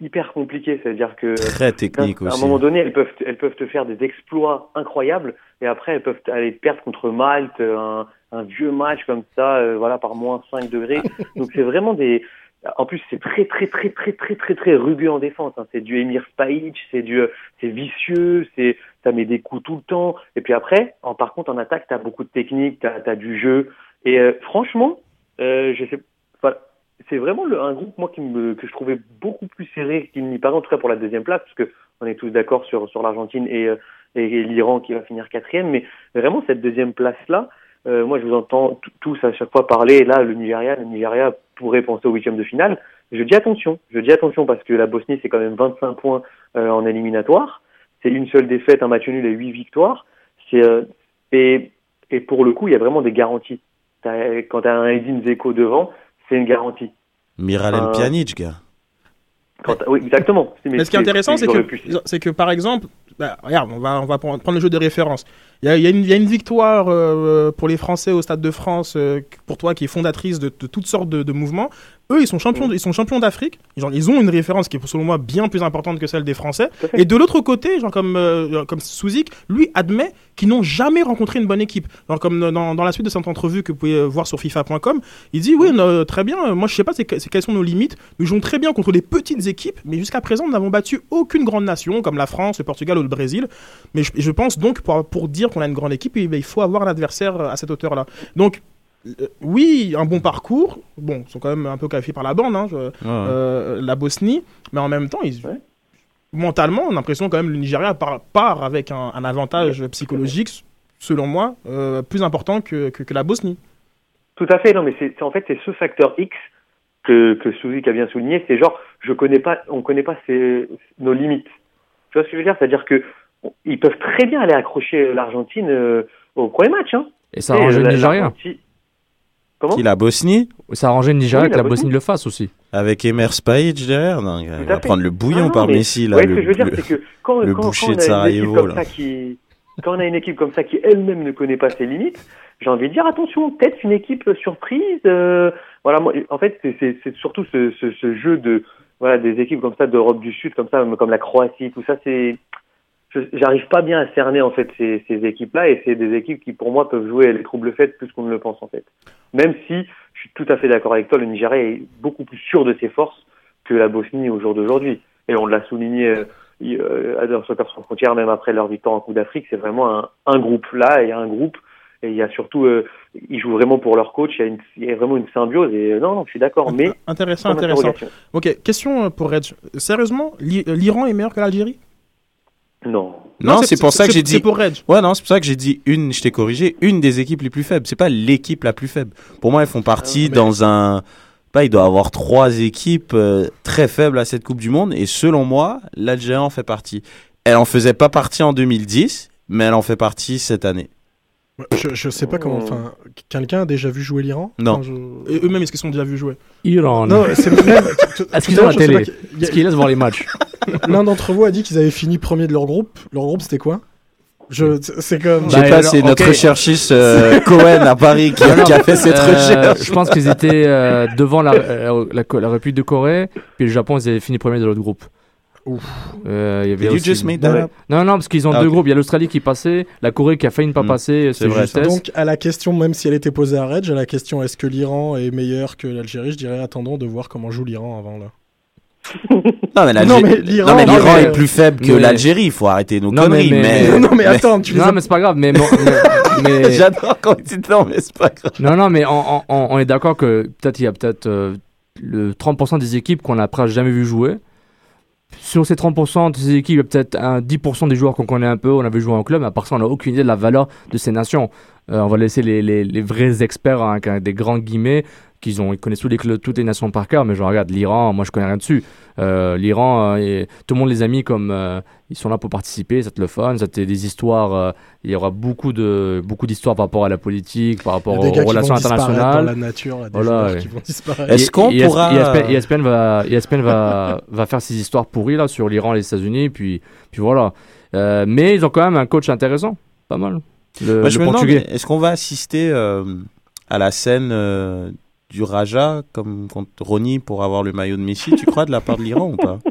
Speaker 4: hyper compliquées. C'est-à-dire que
Speaker 2: Très technique
Speaker 4: à un
Speaker 2: aussi.
Speaker 4: moment donné, elles peuvent, elles peuvent te faire des exploits incroyables et après, elles peuvent aller perdre contre Malte, un, un vieux match comme ça, euh, voilà, par moins 5 degrés. <laughs> Donc, c'est vraiment des. En plus, c'est très, très, très, très, très, très, très rugueux en défense. hein. C'est du Emir Spahic, c'est du, c'est vicieux, c'est, ça met des coups tout le temps. Et puis après, par contre, en attaque, t'as beaucoup de technique, t'as, t'as du jeu. Et euh, franchement, euh, c'est vraiment un groupe moi que je trouvais beaucoup plus serré qu'il n'y paraît, en tout cas pour la deuxième place, parce que on est tous d'accord sur l'Argentine et, euh, et, l'Iran qui va finir quatrième, mais vraiment cette deuxième place là, euh, moi je vous entends tous à chaque fois parler, là le Nigeria, le Nigeria pourrait penser au huitième de finale. Je dis attention, je dis attention parce que la Bosnie c'est quand même 25 points en éliminatoire, c'est une seule défaite, un match nul et huit victoires, c'est euh, et et pour le coup il y a vraiment des garanties. T'as- Quand tu as un Edin Zeko devant, c'est une garantie.
Speaker 2: Miralem
Speaker 4: Euh,
Speaker 2: Pjanic, gars.
Speaker 4: Quand oui, exactement. Mais
Speaker 1: Mais ce qui est intéressant, c'est que,
Speaker 4: pu-
Speaker 1: c'est que par exemple, bah, regarde, on va, on va prendre le jeu de référence. Il y y a une, il y a une victoire euh, pour les Français au Stade de France, euh, pour toi qui est fondatrice de, de toutes sortes de, de mouvements. Eux, ils sont champions,
Speaker 4: Mm.
Speaker 1: ils sont champions d'Afrique. Genre, ils ont une référence qui est selon moi bien plus importante que celle des Français. Et de l'autre côté, genre comme euh, comme Souzik, lui admet qu'ils n'ont jamais rencontré une bonne équipe. Genre comme dans, dans la suite de cette entrevue que vous pouvez euh, voir sur FIFA.com, il dit oui, euh, très bien. euh, Moi, je sais pas c'est que- c'est quelles sont nos limites. Nous jouons très bien contre des petites équipes, mais jusqu'à présent, nous n'avons battu aucune grande nation comme la France, le Portugal ou le Brésil. Mais je, je pense donc pour, pour dire qu'on a une grande équipe, il faut avoir un adversaire à cette hauteur-là. Donc euh, oui, un bon parcours. Bon, ils sont quand même un peu qualifiés par la bande, hein, je-
Speaker 2: Ouais.
Speaker 1: euh, la Bosnie, mais en même temps, ils,
Speaker 4: Ouais.
Speaker 1: mentalement, on a l'impression quand même le Nigeria part, part avec un, un avantage psychologique, selon moi, euh, plus important que, que, que la Bosnie.
Speaker 4: Tout à fait. Non, mais c'est en fait c'est ce facteur X que que Suzuki a bien souligné. C'est genre je connais pas, on connaît pas ses, nos limites. Tu vois ce que je veux dire? C'est-à-dire que on- ils peuvent très bien aller accrocher l'Argentine euh, au premier match. Hein.
Speaker 6: Et ça a arrangé
Speaker 4: Et,
Speaker 6: le
Speaker 4: euh,
Speaker 6: Nigeria.
Speaker 4: Comment
Speaker 2: Qui la Bosnie
Speaker 6: Ça a arrangé le Nigeria
Speaker 4: Oui,
Speaker 6: que
Speaker 4: la Bosnie.
Speaker 6: Bosnie le fasse aussi.
Speaker 2: avec Emir Spahic derrière. Non, il va prendre le bouillon
Speaker 4: Ah,
Speaker 2: par
Speaker 4: mais-
Speaker 2: Messi là.
Speaker 4: ouais, ce
Speaker 2: le-
Speaker 4: que je veux dire,
Speaker 2: le-
Speaker 4: c'est que quand,
Speaker 2: le
Speaker 4: quand, quand
Speaker 2: boucher
Speaker 4: on
Speaker 2: de
Speaker 4: a une
Speaker 2: Sarajevo,
Speaker 4: équipe comme
Speaker 2: là.
Speaker 4: ça qui, quand on a une équipe comme ça qui elle-même ne connaît pas ses limites, j'ai envie de dire attention, peut-être une équipe surprise. euh, voilà, moi, en fait, c'est- surtout ce, ce, ce jeu de voilà des équipes comme ça d'Europe du Sud, comme ça, comme la Croatie, tout ça, c'est j'arrive pas bien à cerner en fait ces, ces équipes-là et c'est des équipes qui pour moi peuvent jouer les troubles faits plus qu'on ne le pense en fait. Même si je suis tout à fait d'accord avec toi, le Nigeria est beaucoup plus sûr de ses forces que la Bosnie au jour d'aujourd'hui. Et on l'a souligné euh, euh, dans Soccer sans frontières, même après leur victoire en Coupe d'Afrique, c'est vraiment un, un groupe. Là, a un groupe et il y a surtout, euh, ils jouent vraiment pour leur coach. Il y a, une, il y a vraiment une symbiose. Et euh, non, non, je suis d'accord. Mais
Speaker 1: Intéressant, intéressant. Ok, question pour Reg. Sérieusement, l'I- l'Iran est meilleur que l'Algérie?
Speaker 4: Non.
Speaker 2: Non, c'est pour ça que j'ai dit.
Speaker 1: C'est pour Reg.
Speaker 2: Ouais, non, c'est pour ça que j'ai dit une, je t'ai corrigé, une des équipes les plus faibles. C'est pas l'équipe la plus faible. Pour moi, elles font partie
Speaker 1: Ah, mais-
Speaker 2: dans un. Pas, il doit y avoir trois équipes euh, très faibles à cette Coupe du Monde. Et selon moi, l'Algérie en fait partie. Elle en faisait pas partie en 2010, mais elle en fait partie cette année.
Speaker 3: Je, je sais pas comment. Enfin, quelqu'un a déjà vu jouer l'Iran
Speaker 2: Non.
Speaker 3: Enfin, je-
Speaker 1: Et eux-mêmes, est-ce qu'ils sont déjà vus jouer
Speaker 6: Iran.
Speaker 3: Non, c'est même. <laughs>
Speaker 6: Est-ce qu'ils ont la télé
Speaker 3: a-
Speaker 6: Est-ce qu'ils laissent voir les matchs <laughs>
Speaker 3: L'un d'entre vous a dit qu'ils avaient fini premier de leur groupe. Leur groupe, c'était quoi Je, c'est comme.
Speaker 2: Je sais
Speaker 6: Bah,
Speaker 2: pas, c'est notre
Speaker 6: ok.
Speaker 2: recherchiste euh, <laughs> Cohen à Paris qui,
Speaker 6: Non, non,
Speaker 2: qui a fait cette
Speaker 6: euh,
Speaker 2: recherche.
Speaker 6: Je pense qu'ils étaient euh, devant la, euh, la, la République de Corée, puis le Japon, ils avaient fini premier de l'autre groupe.
Speaker 3: Ouf.
Speaker 6: Euh, il y avait
Speaker 2: Did you
Speaker 6: aussi-
Speaker 2: just made that
Speaker 4: Ouais.
Speaker 2: up?
Speaker 6: Non, non, parce qu'ils ont
Speaker 2: Ah,
Speaker 6: deux groupes. Il y a l'Australie qui passait, la Corée qui a failli ne pas
Speaker 2: Mm.
Speaker 6: passer,
Speaker 2: C'est vrai,
Speaker 6: justesse.
Speaker 3: Donc, à la question, même si elle était posée à Reg, à la question est-ce que l'Iran est meilleur que l'Algérie, je dirais attendons de voir comment joue l'Iran avant là. <laughs>
Speaker 2: Non, mais l'Algérie
Speaker 3: Non, mais l'Iran-
Speaker 2: est plus faible que
Speaker 6: mais-
Speaker 2: l'Algérie. Il faut arrêter nos
Speaker 6: Non, mais-
Speaker 2: conneries.
Speaker 6: mais-
Speaker 2: Mais,
Speaker 3: non, mais attends, tu
Speaker 6: non,
Speaker 3: as-
Speaker 6: mais c'est pas grave. Mais, bon, mais, <laughs> mais-
Speaker 2: J'adore quand tu dis non, mais c'est pas grave.
Speaker 6: non, non, mais on, on- on est d'accord que peut-être il y a peut-être euh, le 30% des équipes qu'on n'a presque jamais vu jouer. Sur ces 30% de ces équipes, il y a peut-être un 10% des joueurs qu'on connaît un peu, on avait joué en club, mais à part ça, on n'a aucune idée de la valeur de ces nations. Euh, on va laisser les, les- vrais experts, hein, avec des grands guillemets, qu'ils ont, ils connaissent tous les, clubs- toutes les nations par cœur, mais je regarde l'Iran, moi je connais rien dessus. Euh, L'Iran, euh, tout le monde les a mis comme euh, ils sont là pour participer, c'est le fun, c'était des histoires, euh, il y aura beaucoup de beaucoup d'histoires par rapport à la politique, par
Speaker 3: Il y
Speaker 6: rapport
Speaker 3: a
Speaker 6: aux
Speaker 3: des gars qui
Speaker 6: relations
Speaker 3: vont disparaître dans
Speaker 6: internationales.
Speaker 3: la nature, là, des
Speaker 6: Voilà,
Speaker 3: joueurs
Speaker 6: ouais.
Speaker 3: qui vont disparaître.
Speaker 2: Est-ce qu'on
Speaker 6: et
Speaker 2: pourra-
Speaker 6: ESPN, ESPN va, ESPN va, va faire ses histoires pourries là sur l'Iran et les États-Unis, puis, puis voilà. Euh, mais ils ont quand même un coach intéressant, pas mal. Le,
Speaker 2: demande,
Speaker 6: portugais.
Speaker 2: est-ce qu'on va assister euh, à la scène euh, du Raja comme contre Ronnie pour avoir le maillot de Messi, tu crois, de la part de l'Iran ou pas <laughs>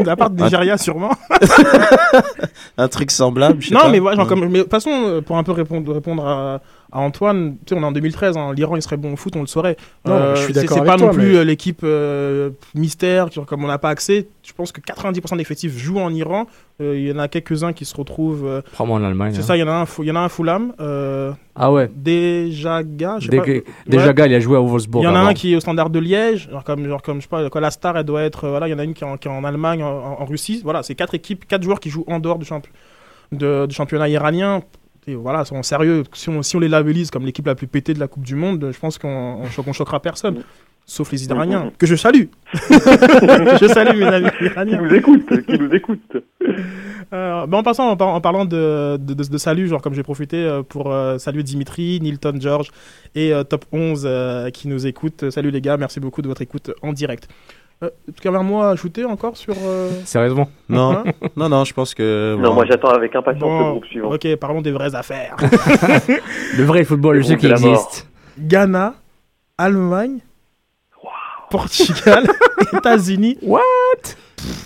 Speaker 1: De la part de Nigeria, sûrement. <laughs>
Speaker 2: Un truc semblable, je sais
Speaker 1: Non,
Speaker 2: pas.
Speaker 1: mais voilà, genre,
Speaker 2: Ouais.
Speaker 1: comme, mais de toute façon, euh, pour un peu répondre, répondre à, à Antoine, tu sais, on est en 2013, hein, l'Iran il serait bon au foot, on le saurait.
Speaker 3: Non, je suis d'accord
Speaker 1: C'est pas
Speaker 3: toi,
Speaker 1: non plus
Speaker 3: mais-
Speaker 1: euh, l'équipe euh, mystère, comme on n'a pas accès. Je pense que 90% d'effectifs jouent en Iran. Euh, Il y en a quelques-uns qui se retrouvent. euh,
Speaker 6: Probablement en Allemagne.
Speaker 1: c'est
Speaker 6: hein.
Speaker 1: ça, il y en a un, Fou- il y en a un Fulham. Euh,
Speaker 6: Ah ouais.
Speaker 1: Dejaga, je sais
Speaker 6: Dé-
Speaker 1: pas.
Speaker 6: Déjà,
Speaker 1: Ouais.
Speaker 6: gars, il a joué à Wolfsburg.
Speaker 1: Il y en a
Speaker 6: avant.
Speaker 1: un qui est au standard de Liège, genre comme, genre comme je sais pas, quoi, la star, elle doit être, euh, voilà, il y en a une qui est en, qui est en Allemagne, en, en- en Russie. Voilà, c'est quatre équipes, quatre joueurs qui jouent en dehors du, champ- de- du championnat iranien. Et voilà, sont sérieux. Si on, si on les labellise comme l'équipe la plus pétée de la Coupe du Monde, je pense qu'on cho- qu'on choquera personne. Sauf les Iraniens, que je salue. <laughs> je salue, mes amis
Speaker 4: Qui
Speaker 1: iraniens.
Speaker 4: nous écoute, qui nous écoute.
Speaker 1: Euh, en passant, en, par- en parlant de, de, de- de salut, genre comme j'ai profité euh, pour euh, saluer Dimitri, Nilton, George et euh, Top 11 euh, qui nous écoutent. Salut les gars, merci beaucoup de votre écoute en direct. Euh, à ajouter encore sur... euh,
Speaker 6: Sérieusement.
Speaker 2: Non,
Speaker 1: hein <laughs>
Speaker 2: non, non, je pense que.
Speaker 4: Non,
Speaker 2: bon.
Speaker 4: moi j'attends avec impatience le groupe suivant.
Speaker 1: ok, parlons des vraies affaires. <laughs>
Speaker 6: Le vrai football,
Speaker 4: Le
Speaker 6: jeu qui existe.
Speaker 1: Ghana, Allemagne, Portugal, <laughs> États-Unis.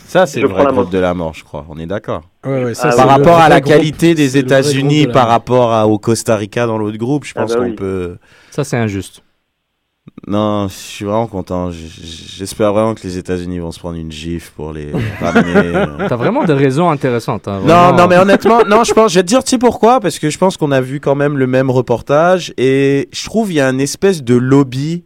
Speaker 2: Ça, c'est le vrai groupe de la mort, je crois. On est d'accord.
Speaker 3: Ouais, ouais, ça,
Speaker 4: Ah
Speaker 2: Par
Speaker 4: oui,
Speaker 2: rapport à la
Speaker 3: groupe-
Speaker 2: qualité des États-Unis, par rapport à- au Costa Rica dans l'autre groupe, je
Speaker 4: Ah
Speaker 2: pense
Speaker 4: bah
Speaker 2: qu'on
Speaker 4: oui.
Speaker 2: peut.
Speaker 6: Ça, c'est injuste.
Speaker 2: Non, je suis vraiment content. J'espère vraiment que les États-Unis vont se prendre une gifle pour les ramener. euh.
Speaker 6: T'as vraiment des raisons intéressantes. hein,
Speaker 2: Non,
Speaker 6: vraiment.
Speaker 2: non, mais honnêtement, non, je pense, je vais te dire, tu sais pourquoi? Parce que je pense qu'on a vu quand même le même reportage et je trouve il y a un espèce de lobby,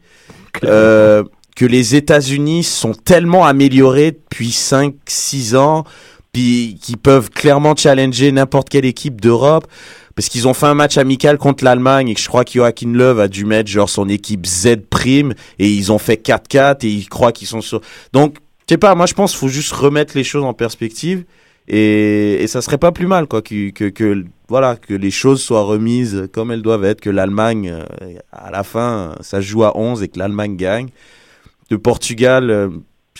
Speaker 2: euh, que les États-Unis sont tellement améliorés depuis 5, 6 ans, puis qui peuvent clairement challenger n'importe quelle équipe d'Europe. Parce qu'ils ont fait un match amical contre l'Allemagne et que je crois qu'Joachim Löw a dû mettre genre son équipe Z prime et ils ont fait 4-4 et ils croient qu'ils sont sur. Donc, je sais pas, moi je pense qu'il faut juste remettre les choses en perspective et, et ça serait pas plus mal quoi que, que, que voilà que les choses soient remises comme elles doivent être, que l'Allemagne euh, à la fin ça joue à 11 et que l'Allemagne gagne. Le Portugal, euh,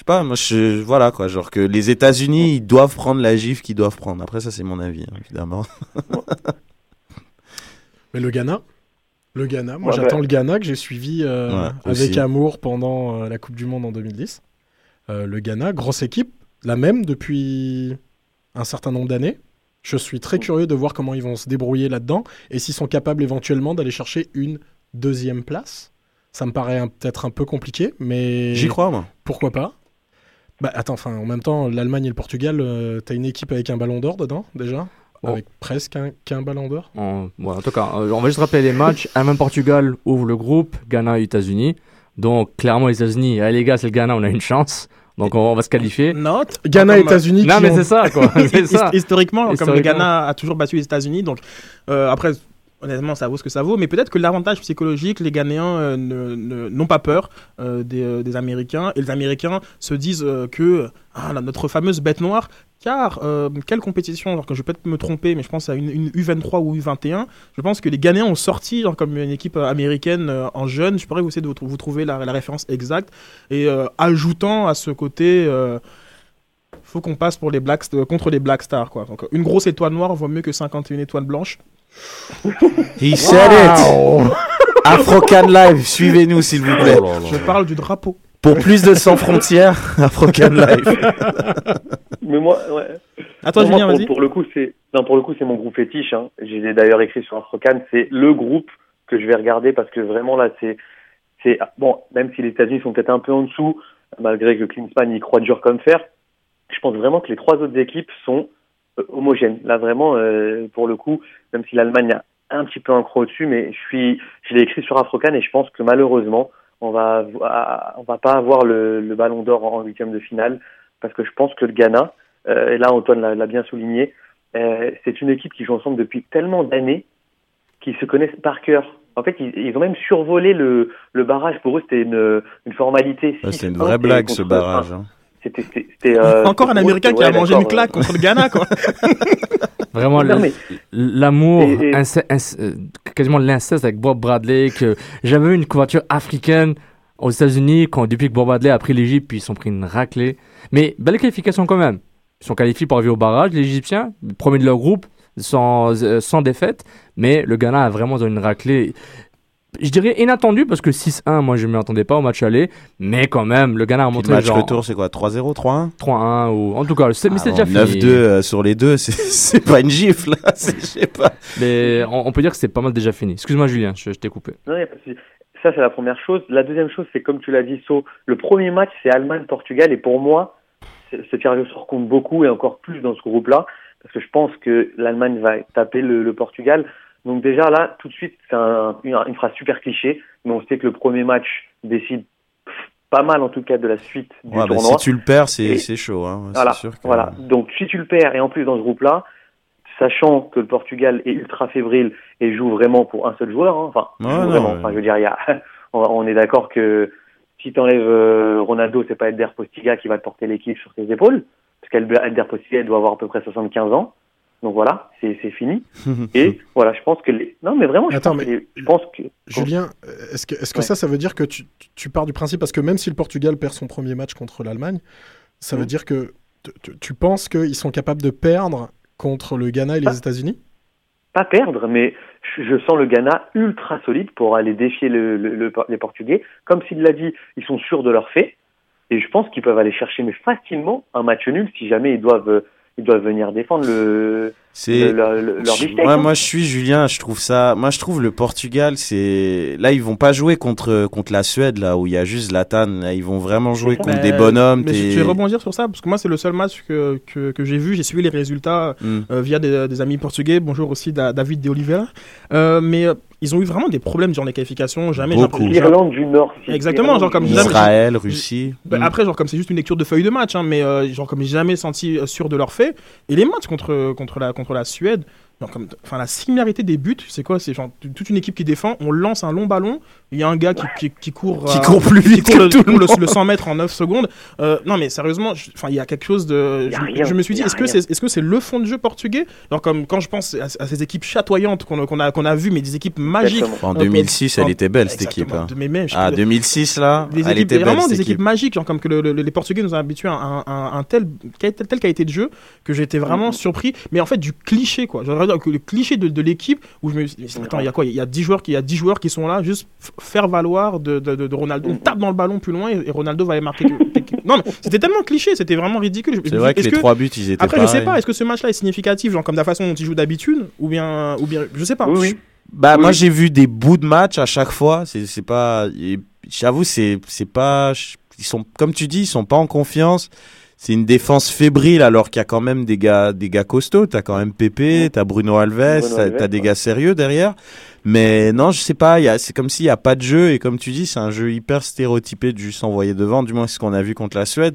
Speaker 2: sais pas, moi je voilà quoi, genre que les États-Unis ils doivent prendre la gifle qu'ils doivent prendre. Après ça c'est mon avis hein, évidemment. <laughs>
Speaker 3: Mais le Ghana? Le Ghana. Moi,
Speaker 4: Ouais,
Speaker 3: j'attends
Speaker 4: ouais.
Speaker 3: le Ghana que j'ai suivi euh,
Speaker 2: Ouais,
Speaker 3: avec
Speaker 2: aussi.
Speaker 3: amour pendant euh, la Coupe du Monde en 2010. Euh, le Ghana, grosse équipe, la même depuis un certain nombre d'années. Je suis très curieux de voir comment ils vont se débrouiller là-dedans et s'ils sont capables éventuellement d'aller chercher une deuxième place. Ça me paraît peut-être un peu compliqué, mais
Speaker 2: J'y crois moi.
Speaker 3: pourquoi pas? Bah attends, enfin, en même temps, l'Allemagne et le Portugal, euh, t'as une équipe avec un ballon d'or dedans déjà
Speaker 6: Bon.
Speaker 3: Avec presque un, qu'un ballon d'or
Speaker 6: En, tout cas, euh, on va juste rappeler les matchs. Allemagne-Portugal ouvre le groupe, Ghana et États-Unis. Donc, clairement, les États-Unis, allez les gars, c'est le Ghana, on a une chance. Donc, on, va se qualifier.
Speaker 1: Note.
Speaker 3: Ghana,
Speaker 1: comme, euh,
Speaker 3: États-Unis.
Speaker 6: Non, mais
Speaker 3: ont-
Speaker 6: c'est ça, quoi. <laughs> c'est ça.
Speaker 1: Hist- Historiquement, comme le. Ghana a toujours battu les États-Unis, donc euh, après, honnêtement, ça vaut ce que ça vaut, mais peut-être que l'avantage psychologique, les Ghanéens euh, n'ont pas peur euh, des, euh, des Américains, et les Américains se disent que ah, notre fameuse bête noire, car quelle compétition, alors que je vais peut-être me tromper, mais je pense à une, une U23 ou U21, je pense que les Ghanéens ont sorti comme une équipe américaine en jeune, je pourrais vous essayer de vous, trouver la, référence exacte, et ajoutant à ce côté... faut qu'on passe pour contre les Black Stars. Quoi. Donc, une grosse étoile noire vaut mieux que 51 étoiles blanches.
Speaker 2: He said it Afrocan Live, suivez-nous s'il vous plaît.
Speaker 1: Je parle du drapeau.
Speaker 2: Pour plus de sans frontières, <laughs> Afrocan Live.
Speaker 4: Mais moi, ouais.
Speaker 1: Attends,
Speaker 4: Pour moi,
Speaker 1: Julien,
Speaker 4: pour,
Speaker 1: vas-y.
Speaker 4: pour le coup, c'est non pour le coup c'est mon groupe fétiche. Hein. J'ai d'ailleurs écrit sur Afrocan, c'est le groupe que je vais regarder parce que vraiment là c'est c'est bon même si les États-Unis sont peut-être un peu en dessous malgré que Klinsmann y croit dur comme fer. Je pense vraiment que les trois autres équipes sont euh, homogènes. Là vraiment euh, pour le coup, même si l'Allemagne a un petit peu un croc au-dessus, mais je suis je l'ai écrit sur Afrocan et je pense que malheureusement on va on va pas avoir le, le ballon d'or en huitième de finale parce que je pense que le Ghana euh, et là Antoine l'a bien souligné, euh, c'est une équipe qui joue ensemble depuis tellement d'années qu'ils se connaissent par cœur. En fait, ils, ils ont même survolé le, le barrage. Pour eux, c'était une, une formalité.
Speaker 2: Ouais, C'est une
Speaker 4: 6-1,
Speaker 2: vraie blague ce barrage. hein.
Speaker 4: C'était, euh,
Speaker 1: Encore un Américain qui a
Speaker 4: ouais,
Speaker 1: mangé une claque
Speaker 4: euh,
Speaker 1: contre le Ghana, quoi. <laughs>
Speaker 6: Vraiment,
Speaker 4: mais-
Speaker 6: l'amour,
Speaker 4: Et-
Speaker 6: euh, quasiment l'inceste avec Bob Bradley, que j'avais eu une couverture africaine aux États-Unis quand depuis que Bob Bradley a pris l'Égypte, puis ils sont pris une raclée. Mais belle qualification quand même. Ils sont qualifiés pour arriver au barrage, les Égyptiens, premier de leur groupe, sans, euh, sans défaite. Mais le Ghana a vraiment donné une raclée. Je dirais inattendu parce que 6-1, moi je ne m'y attendais pas au match aller. Mais quand même, le Ghana a montré
Speaker 2: le match
Speaker 6: genre
Speaker 2: retour, c'est quoi 3-0, 3-1
Speaker 6: 3-1 ou en tout cas, c'est- mais c'est
Speaker 2: Ah
Speaker 6: déjà
Speaker 2: bon,
Speaker 6: fini.
Speaker 2: 9-2 euh, sur les deux, <laughs> c'est- c'est pas une gifle, là. <laughs> Je sais pas.
Speaker 6: Mais on, on peut dire que c'est pas mal déjà fini. Excuse-moi Julien, je, je t'ai coupé.
Speaker 4: Non, y a pas de souci. Ça, c'est la première chose. La deuxième chose, c'est comme tu l'as dit, So, le premier match, c'est Allemagne-Portugal. Et pour moi, ce ce tirage au sort compte beaucoup et encore plus dans ce groupe-là. Parce que je pense que l'Allemagne va taper le, le Portugal. Donc déjà, là, tout de suite, c'est un- une, une phrase super cliché. Mais on sait que le premier match décide pas mal, en tout cas, de la suite du
Speaker 2: Ouais, bah,
Speaker 4: tournoi.
Speaker 2: si tu le perds, c'est chaud. Hein.
Speaker 4: Voilà,
Speaker 2: sûr que-
Speaker 4: voilà. Donc si tu le perds et en plus dans ce groupe-là, sachant que le Portugal est ultra fébrile et joue vraiment pour un seul joueur, hein, enfin
Speaker 2: Ouais,
Speaker 4: joue
Speaker 2: non,
Speaker 4: vraiment.
Speaker 2: ouais.
Speaker 4: Enfin, je veux dire, il y a, <laughs> on, est d'accord que si tu enlèves Ronaldo, c'est pas Eder Postiga qui va te porter l'équipe sur ses épaules, parce qu'Eder Postiga doit avoir à peu près 75 ans. Donc voilà, c'est fini. <laughs> Et voilà, je pense que les... non mais vraiment, je
Speaker 3: Attends,
Speaker 4: pense,
Speaker 3: mais-
Speaker 4: que les- je pense que
Speaker 3: Julien, est-ce que, est-ce que
Speaker 4: Ouais.
Speaker 3: ça, ça veut dire que tu, tu pars du principe, parce que même si le Portugal perd son premier match contre l'Allemagne, ça veut
Speaker 4: Mhm.
Speaker 3: dire que tu- penses qu'ils sont capables de perdre contre le Ghana et les. États-Unis?
Speaker 4: Pas perdre, mais je sens le Ghana ultra solide pour aller défier le, le- le- les Portugais. Comme s'il l'a dit, ils sont sûrs de leur fait. Et je pense qu'ils peuvent aller chercher mais facilement un match nul si jamais ils doivent, euh, ils doivent venir défendre le,
Speaker 2: C'est
Speaker 4: le- leur, le- leur
Speaker 2: Je- ouais,
Speaker 4: hein.
Speaker 2: moi je suis Julien, je trouve ça. Moi je trouve le Portugal, c'est là ils vont pas jouer contre contre la Suède là où il y a juste Zlatan. Là, ils vont vraiment jouer contre
Speaker 1: Mais-
Speaker 2: des bonhommes.
Speaker 1: Mais je vais rebondir sur ça, parce que moi, c'est le seul match que, que, que j'ai vu. J'ai suivi les résultats
Speaker 2: Hmm.
Speaker 1: euh, via des, des amis portugais. Bonjour aussi Da- David de Oliveira. Euh, mais euh, ils ont eu vraiment des problèmes durant les qualifications. Jamais. j'ai
Speaker 2: Beaucoup.
Speaker 4: L'Irlande du Nord.
Speaker 1: Exactement, genre comme jamais-.
Speaker 2: Israël, Russie.
Speaker 1: Bah,
Speaker 2: Hmm.
Speaker 1: Après, genre comme c'est juste une lecture de feuille de match, hein, mais euh, genre comme j'ai jamais senti euh, sûr de leur fait. Et les matchs contre contre la contre la Suède, genre comme enfin la similarité des buts, c'est quoi? C'est genre toute une équipe qui défend, on lance un long ballon, il y a un gars qui, qui, qui court
Speaker 2: Qui
Speaker 1: euh,
Speaker 2: court plus vite
Speaker 1: court
Speaker 2: que
Speaker 1: le,
Speaker 2: tout le
Speaker 1: court le-
Speaker 2: monde.
Speaker 1: le 100 mètres en 9 secondes. Euh, non mais sérieusement, enfin il y a quelque chose de. Je,
Speaker 4: rien,
Speaker 1: je me suis dit, est-ce que c'est est-ce que c'est le fond de jeu portugais? Genre comme quand je pense à, à ces équipes chatoyantes qu'on a qu'on a qu'on a vu, mais des équipes magiques.
Speaker 4: Exactement.
Speaker 2: En
Speaker 1: Euh,
Speaker 2: 2006, elle
Speaker 1: en-
Speaker 2: était belle cette équipe. Hein.
Speaker 1: Mais même, je-
Speaker 2: Ah 2006 là,
Speaker 1: des
Speaker 2: elle
Speaker 1: équipes,
Speaker 2: était belle
Speaker 1: vraiment des équipes
Speaker 2: équipe.
Speaker 1: magiques, genre comme que le- le- les Portugais nous ont habitués à un, un- un tel, tel, tel qualité de jeu que j'étais vraiment
Speaker 4: Mhm.
Speaker 1: surpris. Mais en fait, du cliché, quoi. Que le cliché de, de l'équipe où je me suis dit, attends, il y a quoi? Il y a 10 joueurs, qui- il y a 10 joueurs qui sont là, juste faire valoir de, de, de- de Ronaldo. On tape dans le ballon plus loin et, et Ronaldo va aller marquer. non, mais c'était tellement cliché, c'était vraiment ridicule.
Speaker 2: C'est vrai que les trois buts ils étaient
Speaker 1: Après, je sais pas, est-ce que ce match-là est significatif, genre comme de la façon dont il joue d'habitude, ou bien, ou bien, je sais pas.
Speaker 4: Oui, oui.
Speaker 2: Bah
Speaker 4: Oui.
Speaker 2: moi j'ai vu des bouts de match à chaque fois. C'est c'est pas. J'avoue c'est c'est pas. Ils sont comme tu dis ils sont pas en confiance. C'est une défense fébrile alors qu'il y a quand même des gars des gars costauds. T'as quand même Pépé, t'as Bruno Alves,
Speaker 4: Bruno
Speaker 2: t'as
Speaker 4: Alves,
Speaker 2: t'as des
Speaker 4: ouais.
Speaker 2: gars sérieux derrière. Mais non je sais pas. il y a- C'est comme s'il y a pas de jeu et comme tu dis c'est un jeu hyper stéréotypé de juste s'envoyer devant. Du moins c'est ce qu'on a vu contre la Suède.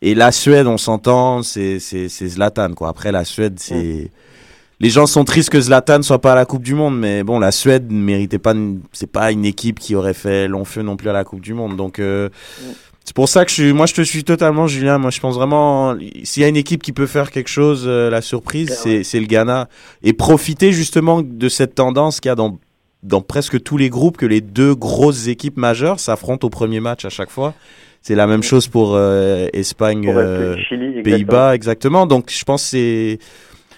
Speaker 2: Et la Suède on s'entend c'est c'est c'est Zlatan quoi. Après la Suède c'est les gens sont tristes que Zlatan soit pas à la Coupe du Monde, mais bon, la Suède ne méritait pas, c'est pas une équipe qui aurait fait long feu non plus à la Coupe du Monde. Donc, euh, c'est pour ça que je suis, moi, je te suis totalement, Julien. Moi, je pense vraiment, s'il y a une équipe qui peut faire quelque chose, euh, la surprise, c'est, le Ghana. Et profiter justement de cette tendance qu'il y a dans, dans presque tous les groupes que les deux grosses équipes majeures s'affrontent au premier match à chaque fois. C'est la même chose pour euh, Espagne, euh. Pays-Bas, exactement. Donc je pense c'est